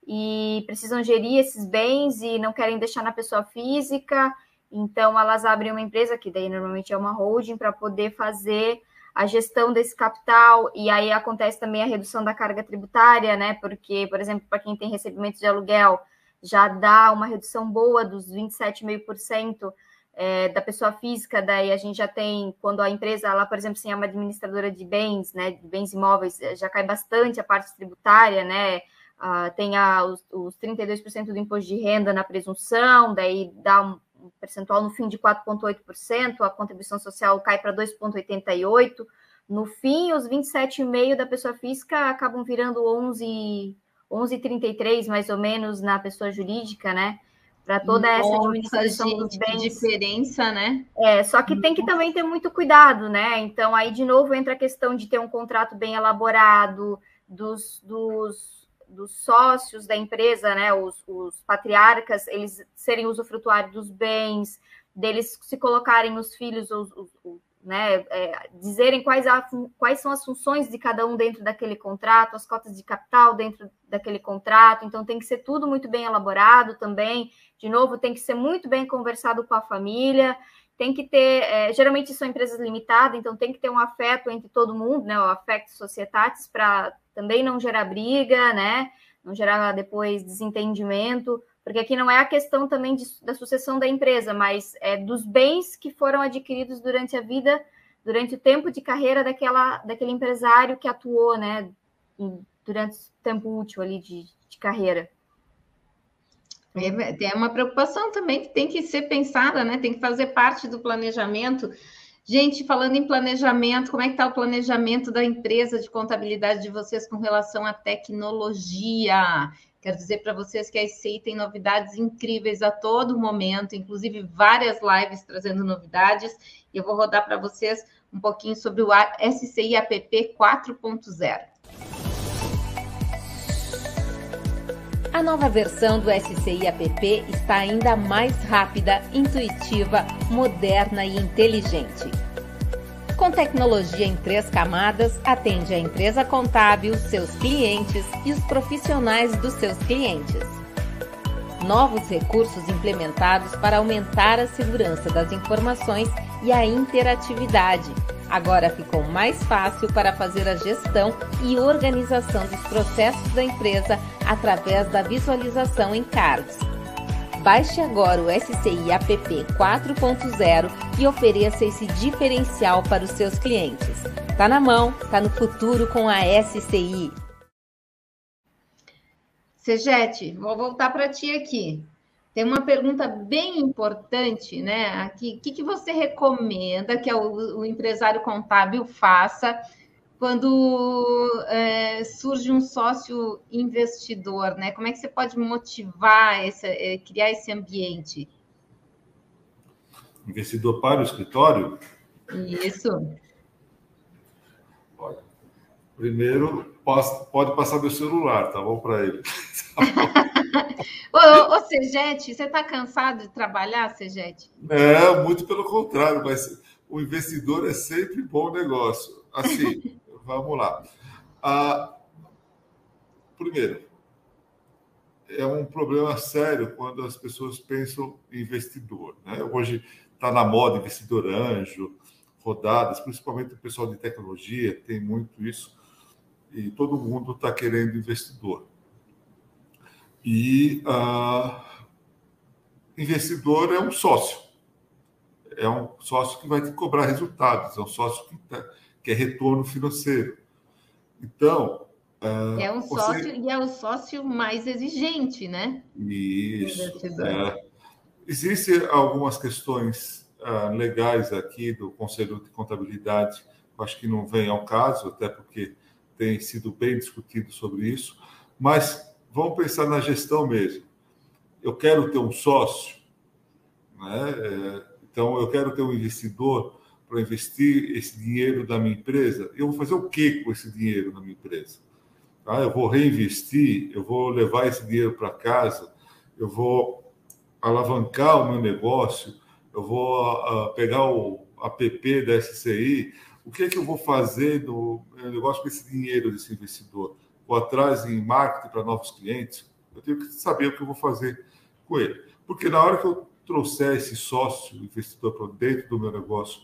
e precisam gerir esses bens e não querem deixar na pessoa física então, elas abrem uma empresa, que daí normalmente é uma holding, para poder fazer a gestão desse capital, e aí acontece também a redução da carga tributária, né? Porque, por exemplo, para quem tem recebimento de aluguel, já dá uma redução boa dos 27,5% é, da pessoa física, daí a gente já tem, quando a empresa, ela, por exemplo, se é uma administradora de bens, né, de bens imóveis, já cai bastante a parte tributária, né? Uh, tem a, os, os 32% do imposto de renda na presunção, daí dá um percentual no fim de 4,8%, a contribuição social cai para 2,88%. No fim, os 27,5% da pessoa física acabam virando 11,33% 11, mais ou menos na pessoa jurídica, né? Para toda Nossa, essa administração gente, dos bens.
diferença, né?
É, só que tem que também ter muito cuidado, né? Então, aí, de novo, entra a questão de ter um contrato bem elaborado, dos, dos dos sócios da empresa, né, os, os patriarcas, eles serem usufrutuários dos bens, deles se colocarem os filhos, os, os, né, é, dizerem quais, a, quais são as funções de cada um dentro daquele contrato, as cotas de capital dentro daquele contrato, então tem que ser tudo muito bem elaborado também, de novo, tem que ser muito bem conversado com a família, tem que ter, é, geralmente são empresas limitadas, então tem que ter um afeto entre todo mundo, né, o afeto societatis, para também não gerar briga, né, não gerar depois desentendimento, porque aqui não é a questão também de, da sucessão da empresa, mas é dos bens que foram adquiridos durante a vida, durante o tempo de carreira daquela, daquele empresário que atuou, né, durante o tempo útil ali de, de carreira.
É, tem uma preocupação também que tem que ser pensada, né? Tem que fazer parte do planejamento. Gente, falando em planejamento, como é que está o planejamento da empresa de contabilidade de vocês com relação à tecnologia? Quero dizer para vocês que a SCI tem novidades incríveis a todo momento, inclusive várias lives trazendo novidades. E eu vou rodar para vocês um pouquinho sobre o SCI App 4.0.
A nova versão do SCI App está ainda mais rápida, intuitiva, moderna e inteligente. Com tecnologia em três camadas, atende a empresa contábil, seus clientes e os profissionais dos seus clientes. Novos recursos implementados para aumentar a segurança das informações e a interatividade Agora ficou mais fácil para fazer a gestão e organização dos processos da empresa através da visualização em cards. Baixe agora o SCI app 4.0 e ofereça esse diferencial para os seus clientes. Tá na mão, tá no futuro com a SCI.
Segete, vou voltar para ti aqui. Tem uma pergunta bem importante, né? Aqui, o que, que você recomenda que o, o empresário contábil faça quando é, surge um sócio investidor, né? Como é que você pode motivar, esse, é, criar esse ambiente?
Investidor para o escritório?
Isso.
Olha, primeiro, pode passar meu celular, tá bom para ele.
ô, ô, ô Segete, você está cansado de trabalhar, Segete?
É, muito pelo contrário, mas o investidor é sempre bom negócio. Assim, vamos lá. Ah, primeiro, é um problema sério quando as pessoas pensam em investidor. Né? Hoje está na moda investidor anjo, rodadas, principalmente o pessoal de tecnologia tem muito isso, e todo mundo está querendo investidor. E uh, investidor é um sócio. É um sócio que vai te cobrar resultados, é um sócio que, tá, que é retorno financeiro. Então.
Uh, é um sócio você... e é o sócio mais exigente, né?
Isso. É. Existem algumas questões uh, legais aqui do Conselho de Contabilidade, acho que não vem ao caso, até porque tem sido bem discutido sobre isso, mas vamos pensar na gestão mesmo. Eu quero ter um sócio, né? É, então eu quero ter um investidor para investir esse dinheiro da minha empresa. Eu vou fazer o que com esse dinheiro na minha empresa? Ah, eu vou reinvestir, eu vou levar esse dinheiro para casa, eu vou alavancar o meu negócio, eu vou uh, pegar o app da SCI. O que é que eu vou fazer no meu negócio com esse dinheiro desse investidor? Ou atrás em marketing para novos clientes, eu tenho que saber o que eu vou fazer com ele. Porque na hora que eu trouxer esse sócio investidor para dentro do meu negócio,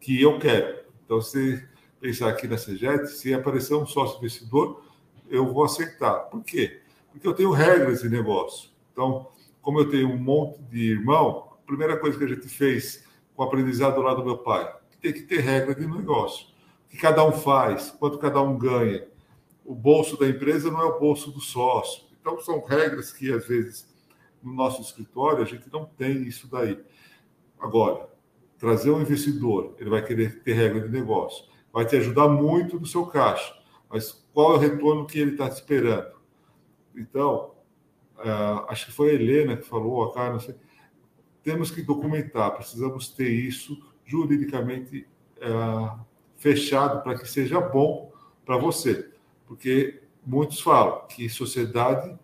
que eu quero, então se pensar aqui na CEGET, se aparecer um sócio investidor, eu vou aceitar. Por quê? Porque eu tenho regras de negócio. Então, como eu tenho um monte de irmão, a primeira coisa que a gente fez com o aprendizado lá do meu pai, tem que ter regra de negócio. O que cada um faz, quanto cada um ganha, o bolso da empresa não é o bolso do sócio. Então, são regras que, às vezes, no nosso escritório, a gente não tem isso daí. Agora, trazer um investidor, ele vai querer ter regra de negócio, vai te ajudar muito no seu caixa, mas qual é o retorno que ele está esperando? Então, uh, acho que foi a Helena que falou, a Carla, temos que documentar, precisamos ter isso juridicamente uh, fechado para que seja bom para você porque muitos falam que sociedade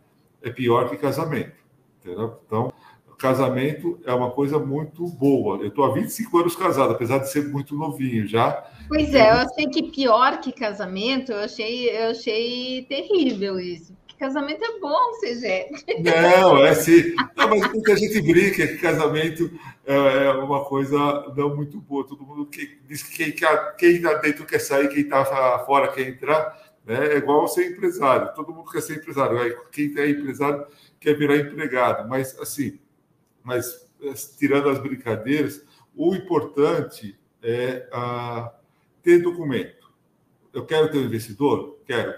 é pior que casamento. Entendeu? Então, casamento é uma coisa muito boa. Eu estou há 25 anos casado, apesar de ser muito novinho já.
Pois é, eu achei que pior que casamento, eu achei, eu achei terrível isso. casamento é bom, CG.
Não, é assim. Não, mas muita gente brinca que casamento é, é uma coisa não muito boa. Todo mundo que, diz que quem está dentro quer sair, quem está fora quer entrar. Né? É igual ser empresário. Todo mundo quer ser empresário. Quem é empresário quer virar empregado. Mas, assim, mas tirando as brincadeiras, o importante é ah, ter documento. Eu quero ter um investidor? Quero.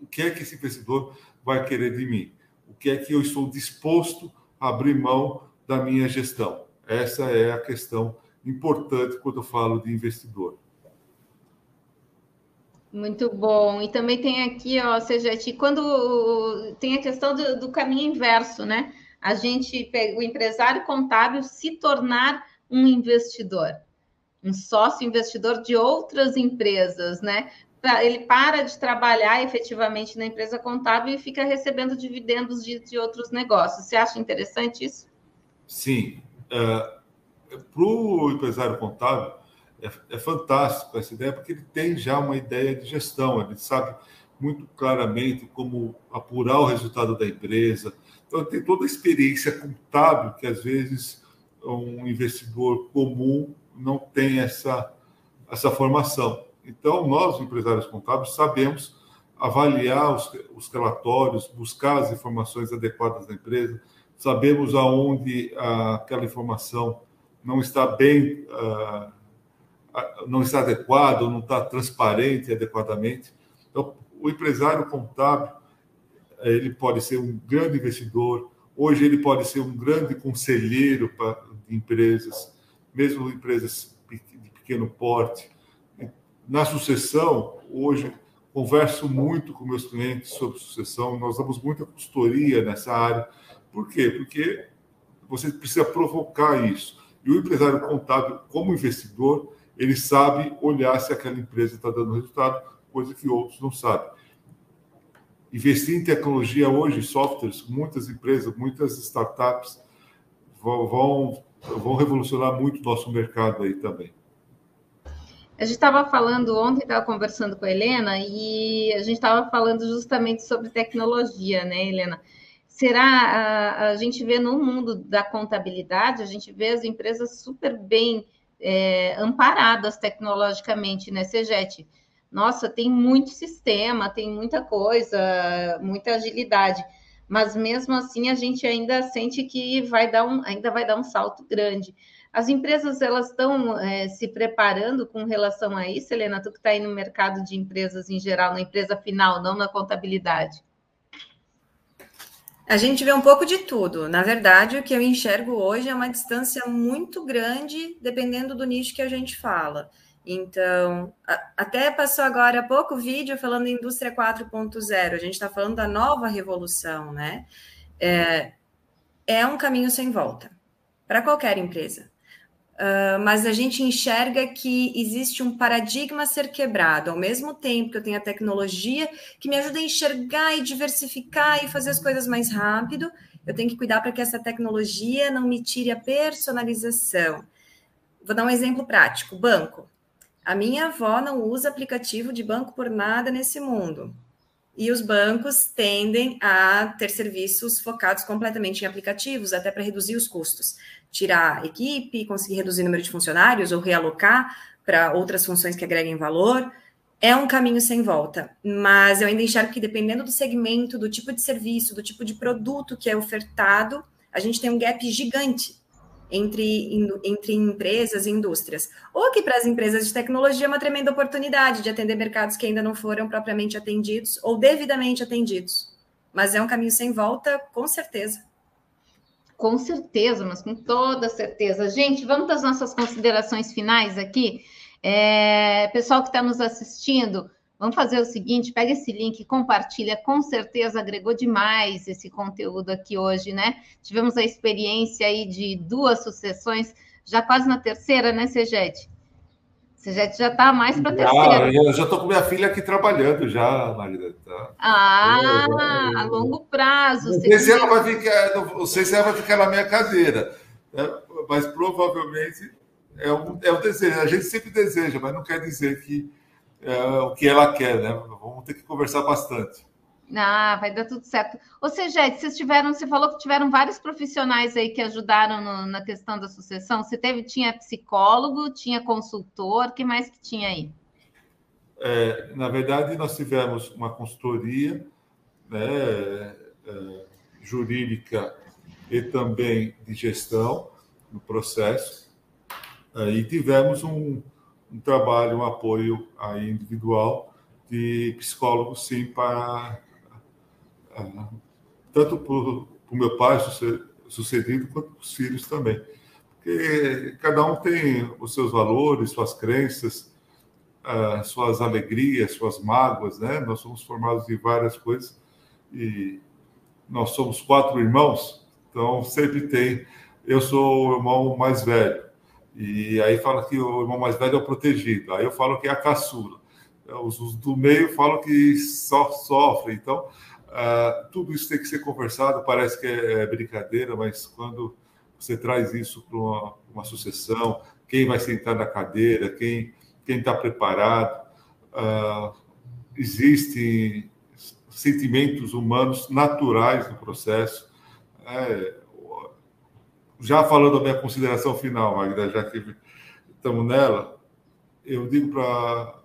O que é que esse investidor vai querer de mim? O que é que eu estou disposto a abrir mão da minha gestão? Essa é a questão importante quando eu falo de investidor.
Muito bom. E também tem aqui, ó, seja, quando tem a questão do, do, caminho inverso, né? A gente pega o empresário contábil se tornar um investidor, um sócio investidor de outras empresas, né? Ele para de trabalhar efetivamente na empresa contábil e fica recebendo dividendos de, de outros negócios. Você acha interessante isso?
Sim. Uh, Para o empresário contábil, é, é fantástico essa ideia, porque ele tem já uma ideia de gestão, ele sabe muito claramente como apurar o resultado da empresa. Então, tem toda a experiência contábil que, às vezes, um investidor comum não tem essa, essa formação. Então, nós, empresários contábeis, sabemos avaliar os, os relatórios, buscar as informações adequadas da empresa, sabemos aonde aquela informação não está bem, uh, não está adequada, não está transparente adequadamente. Então, o empresário contábil, ele pode ser um grande investidor, hoje ele pode ser um grande conselheiro para empresas, mesmo empresas de pequeno porte. Na sucessão, hoje, converso muito com meus clientes sobre sucessão, nós damos muita consultoria nessa área. Por quê? Porque você precisa provocar isso. E o empresário contábil, como investidor, ele sabe olhar se aquela empresa está dando resultado, coisa que outros não sabem. Investir em tecnologia hoje, softwares, muitas empresas, muitas startups vão, vão, vão revolucionar muito o nosso mercado aí também.
A gente estava falando ontem, estava conversando com a Helena, e a gente estava falando justamente sobre tecnologia, né, Helena? Será, a, a, gente vê no mundo da contabilidade, a gente vê as empresas super bem é, amparadas tecnologicamente, né, Segete? Nossa, tem muito sistema, tem muita coisa, muita agilidade, mas mesmo assim a gente ainda sente que vai dar um, ainda vai dar um salto grande. As empresas elas estão é, se preparando com relação a isso, Helena, tu que está aí no mercado de empresas em geral, na empresa final, não na contabilidade.
A gente vê um pouco de tudo. Na verdade, o que eu enxergo hoje é uma distância muito grande, dependendo do nicho que a gente fala. Então, a, até passou agora há pouco vídeo falando indústria 4.0. A gente está falando da nova revolução, né? É, é um caminho sem volta para qualquer empresa. Uh, mas a gente enxerga que existe um paradigma a ser quebrado. Ao mesmo tempo que eu tenho a tecnologia que me ajuda a enxergar e diversificar e fazer as coisas mais rápido, eu tenho que cuidar para que essa tecnologia não me tire a personalização. Vou dar um exemplo prático: banco. A minha avó não usa aplicativo de banco por nada nesse mundo. E os bancos tendem a ter serviços focados completamente em aplicativos, até para reduzir os custos tirar equipe, conseguir reduzir o número de funcionários ou realocar para outras funções que agreguem valor. É um caminho sem volta, mas eu ainda enxergo que dependendo do segmento, do tipo de serviço, do tipo de produto que é ofertado, a gente tem um gap gigante entre, entre empresas e indústrias. Ou que para as empresas de tecnologia é uma tremenda oportunidade de atender mercados que ainda não foram propriamente atendidos ou devidamente atendidos. Mas é um caminho sem volta, com certeza.
Com certeza, mas com toda certeza. Gente, vamos para as nossas considerações finais aqui. É, pessoal que está nos assistindo, vamos fazer o seguinte: pega esse link, compartilha, com certeza agregou demais esse conteúdo aqui hoje, né? Tivemos a experiência aí de duas sucessões, já quase na terceira, né, Segete? Você já está mais para terceira.
Ah, eu já estou com minha filha aqui trabalhando já, Magda. Tá?
Ah, a longo prazo.
Não sei, se ela vai ficar, não sei se ela vai ficar na minha cadeira, né? mas provavelmente é um, é um desejo. A gente sempre deseja, mas não quer dizer que é o que ela quer, né? Vamos ter que conversar bastante.
Ah, vai dar tudo certo. Ou seja, vocês tiveram, você falou que tiveram vários profissionais aí que ajudaram no, na questão da sucessão. Você teve, tinha psicólogo, tinha consultor, que mais que tinha aí?
É, na verdade, nós tivemos uma consultoria né, é, jurídica e também de gestão no processo. É, e tivemos um, um trabalho, um apoio aí individual de psicólogo, sim, para tanto para o meu pai sucedido, quanto para os filhos também. Porque cada um tem os seus valores, suas crenças, suas alegrias, suas mágoas, né? Nós somos formados de várias coisas e nós somos quatro irmãos, então sempre tem. Eu sou o irmão mais velho, e aí fala que o irmão mais velho é o protegido, aí eu falo que é a caçula. Os do meio falam que só sofrem, então Uh, tudo isso tem que ser conversado, parece que é, é brincadeira, mas quando você traz isso para uma, uma, sucessão, quem vai sentar na cadeira, quem está preparado, uh, existem sentimentos humanos naturais no processo. É, já falando a minha consideração final, Magda, já que estamos nela, eu digo para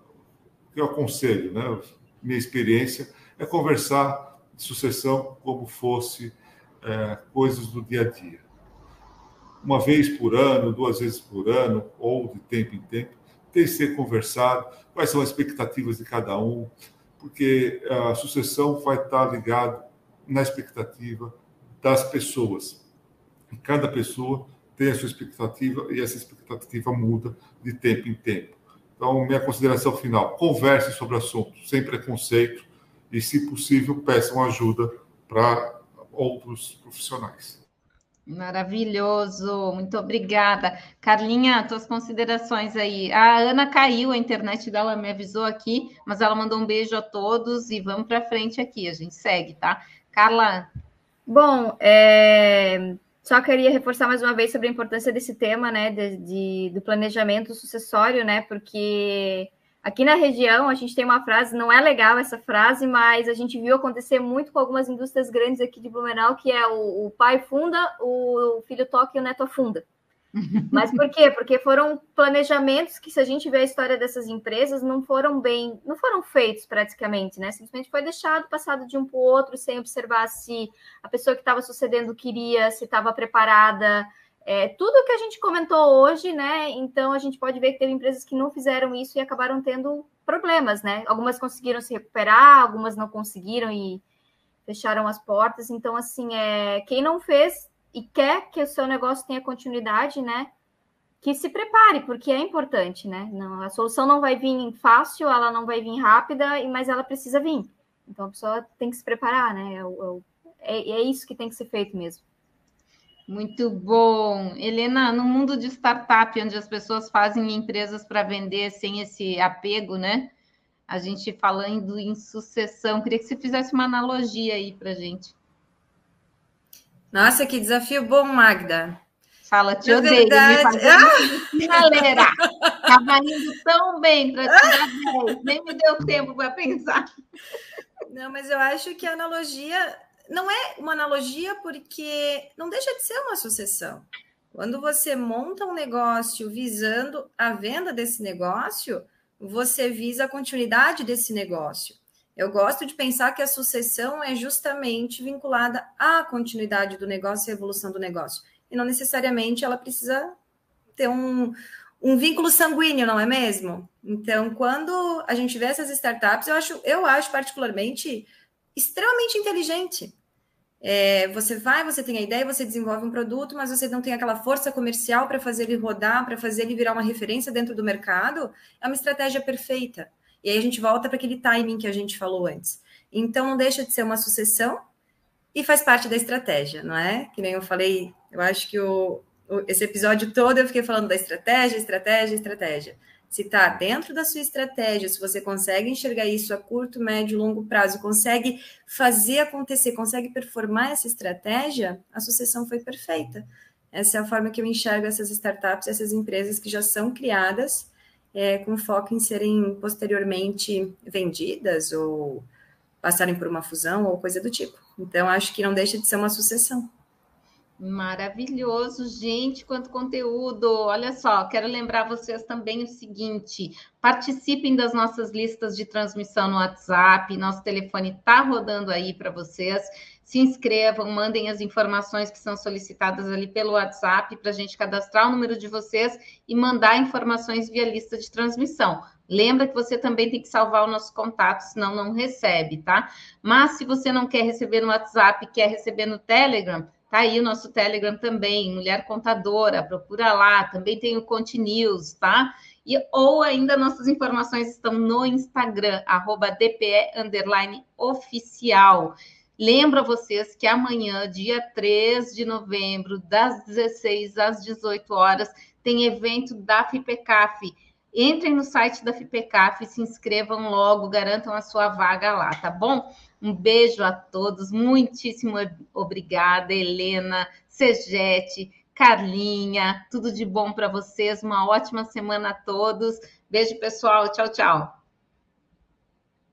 eu aconselho, né? Minha experiência é conversar de sucessão como fosse é, coisas do dia a dia. Uma vez por ano, duas vezes por ano, ou de tempo em tempo, tem que ser conversado quais são as expectativas de cada um, porque a sucessão vai estar ligada na expectativa das pessoas. E cada pessoa tem a sua expectativa e essa expectativa muda de tempo em tempo. Então, minha consideração final: converse sobre o assunto sem preconceito e, se possível, peçam ajuda para outros profissionais.
Maravilhoso, muito obrigada. Carlinha, tuas considerações aí. A Ana caiu, a internet dela me avisou aqui, mas ela mandou um beijo a todos e vamos para frente aqui, a gente segue, tá? Carla.
Bom, é... só queria reforçar mais uma vez sobre a importância desse tema, né, de, de do planejamento sucessório, né, porque Aqui na região, a gente tem uma frase, não é legal essa frase, mas a gente viu acontecer muito com algumas indústrias grandes aqui de Blumenau, que é o, o pai funda, o filho toca e o neto afunda. Mas por quê? Porque foram planejamentos que, se a gente vê a história dessas empresas, não foram bem, não foram feitos praticamente, né? Simplesmente foi deixado, passado de um para o outro, sem observar se a pessoa que estava sucedendo queria, se estava preparada, é, tudo que a gente comentou hoje, né? Então a gente pode ver que teve empresas que não fizeram isso e acabaram tendo problemas, né? Algumas conseguiram se recuperar, algumas não conseguiram e fecharam as portas. Então, assim, é, quem não fez e quer que o seu negócio tenha continuidade, né? Que se prepare, porque é importante, né? Não, a solução não vai vir fácil, ela não vai vir rápida, mas ela precisa vir. Então a pessoa tem que se preparar, né? É, é, é isso que tem que ser feito mesmo.
Muito bom. Helena, no mundo de startup, onde as pessoas fazem empresas para vender sem esse apego, né? A gente falando em sucessão, queria que você fizesse uma analogia aí para gente.
Nossa, que desafio bom, Magda.
Fala, te Na odeio. Verdade... Me galera, estava indo tão bem para tirar 10, nem me deu tempo para pensar.
Não, mas eu acho que a analogia não é uma analogia porque não deixa de ser uma sucessão. Quando você monta um negócio visando a venda desse negócio, você visa a continuidade desse negócio. Eu gosto de pensar que a sucessão é justamente vinculada à continuidade do negócio e à evolução do negócio. E não necessariamente ela precisa ter um, um vínculo sanguíneo, não é mesmo? Então, quando a gente vê essas startups, eu acho, eu acho particularmente extremamente inteligente. É, você vai, você tem a ideia, você desenvolve um produto, mas você não tem aquela força comercial para fazer ele rodar, para fazer ele virar uma referência dentro do mercado, é uma estratégia perfeita. E aí a gente volta para aquele timing que a gente falou antes. Então não deixa de ser uma sucessão e faz parte da estratégia, não é? Que nem eu falei, eu acho que o, o esse episódio todo eu fiquei falando da estratégia, estratégia, estratégia se está dentro da sua estratégia, se você consegue enxergar isso a curto, médio, longo prazo, consegue fazer acontecer, consegue performar essa estratégia, a sucessão foi perfeita. Essa é a forma que eu enxergo essas startups, essas empresas que já são criadas é, com foco em serem posteriormente vendidas ou passarem por uma fusão ou coisa do tipo. Então, acho que não deixa de ser uma sucessão.
Maravilhoso, gente, quanto conteúdo! Olha só, quero lembrar vocês também o seguinte: participem das nossas listas de transmissão no WhatsApp, nosso telefone está rodando aí para vocês. Se inscrevam, mandem as informações que são solicitadas ali pelo WhatsApp para a gente cadastrar o número de vocês e mandar informações via lista de transmissão. Lembra que você também tem que salvar o nosso contato, senão não recebe, tá? Mas se você não quer receber no WhatsApp, quer receber no Telegram, Tá aí o nosso Telegram também, Mulher Contadora, procura lá, também tem o Conte News, tá? E, ou ainda nossas informações estão no Instagram, arroba DPE oficial. Lembro a vocês que amanhã, dia 3 de novembro, das 16 às 18 horas, tem evento da FIPECAF. Entrem no site da FIPECAF, se inscrevam logo, garantam a sua vaga lá, tá bom? Um beijo a todos, muitíssimo obrigada, Helena, Segete, Carlinha, tudo de bom para vocês, uma ótima semana a todos. Beijo, pessoal, tchau, tchau.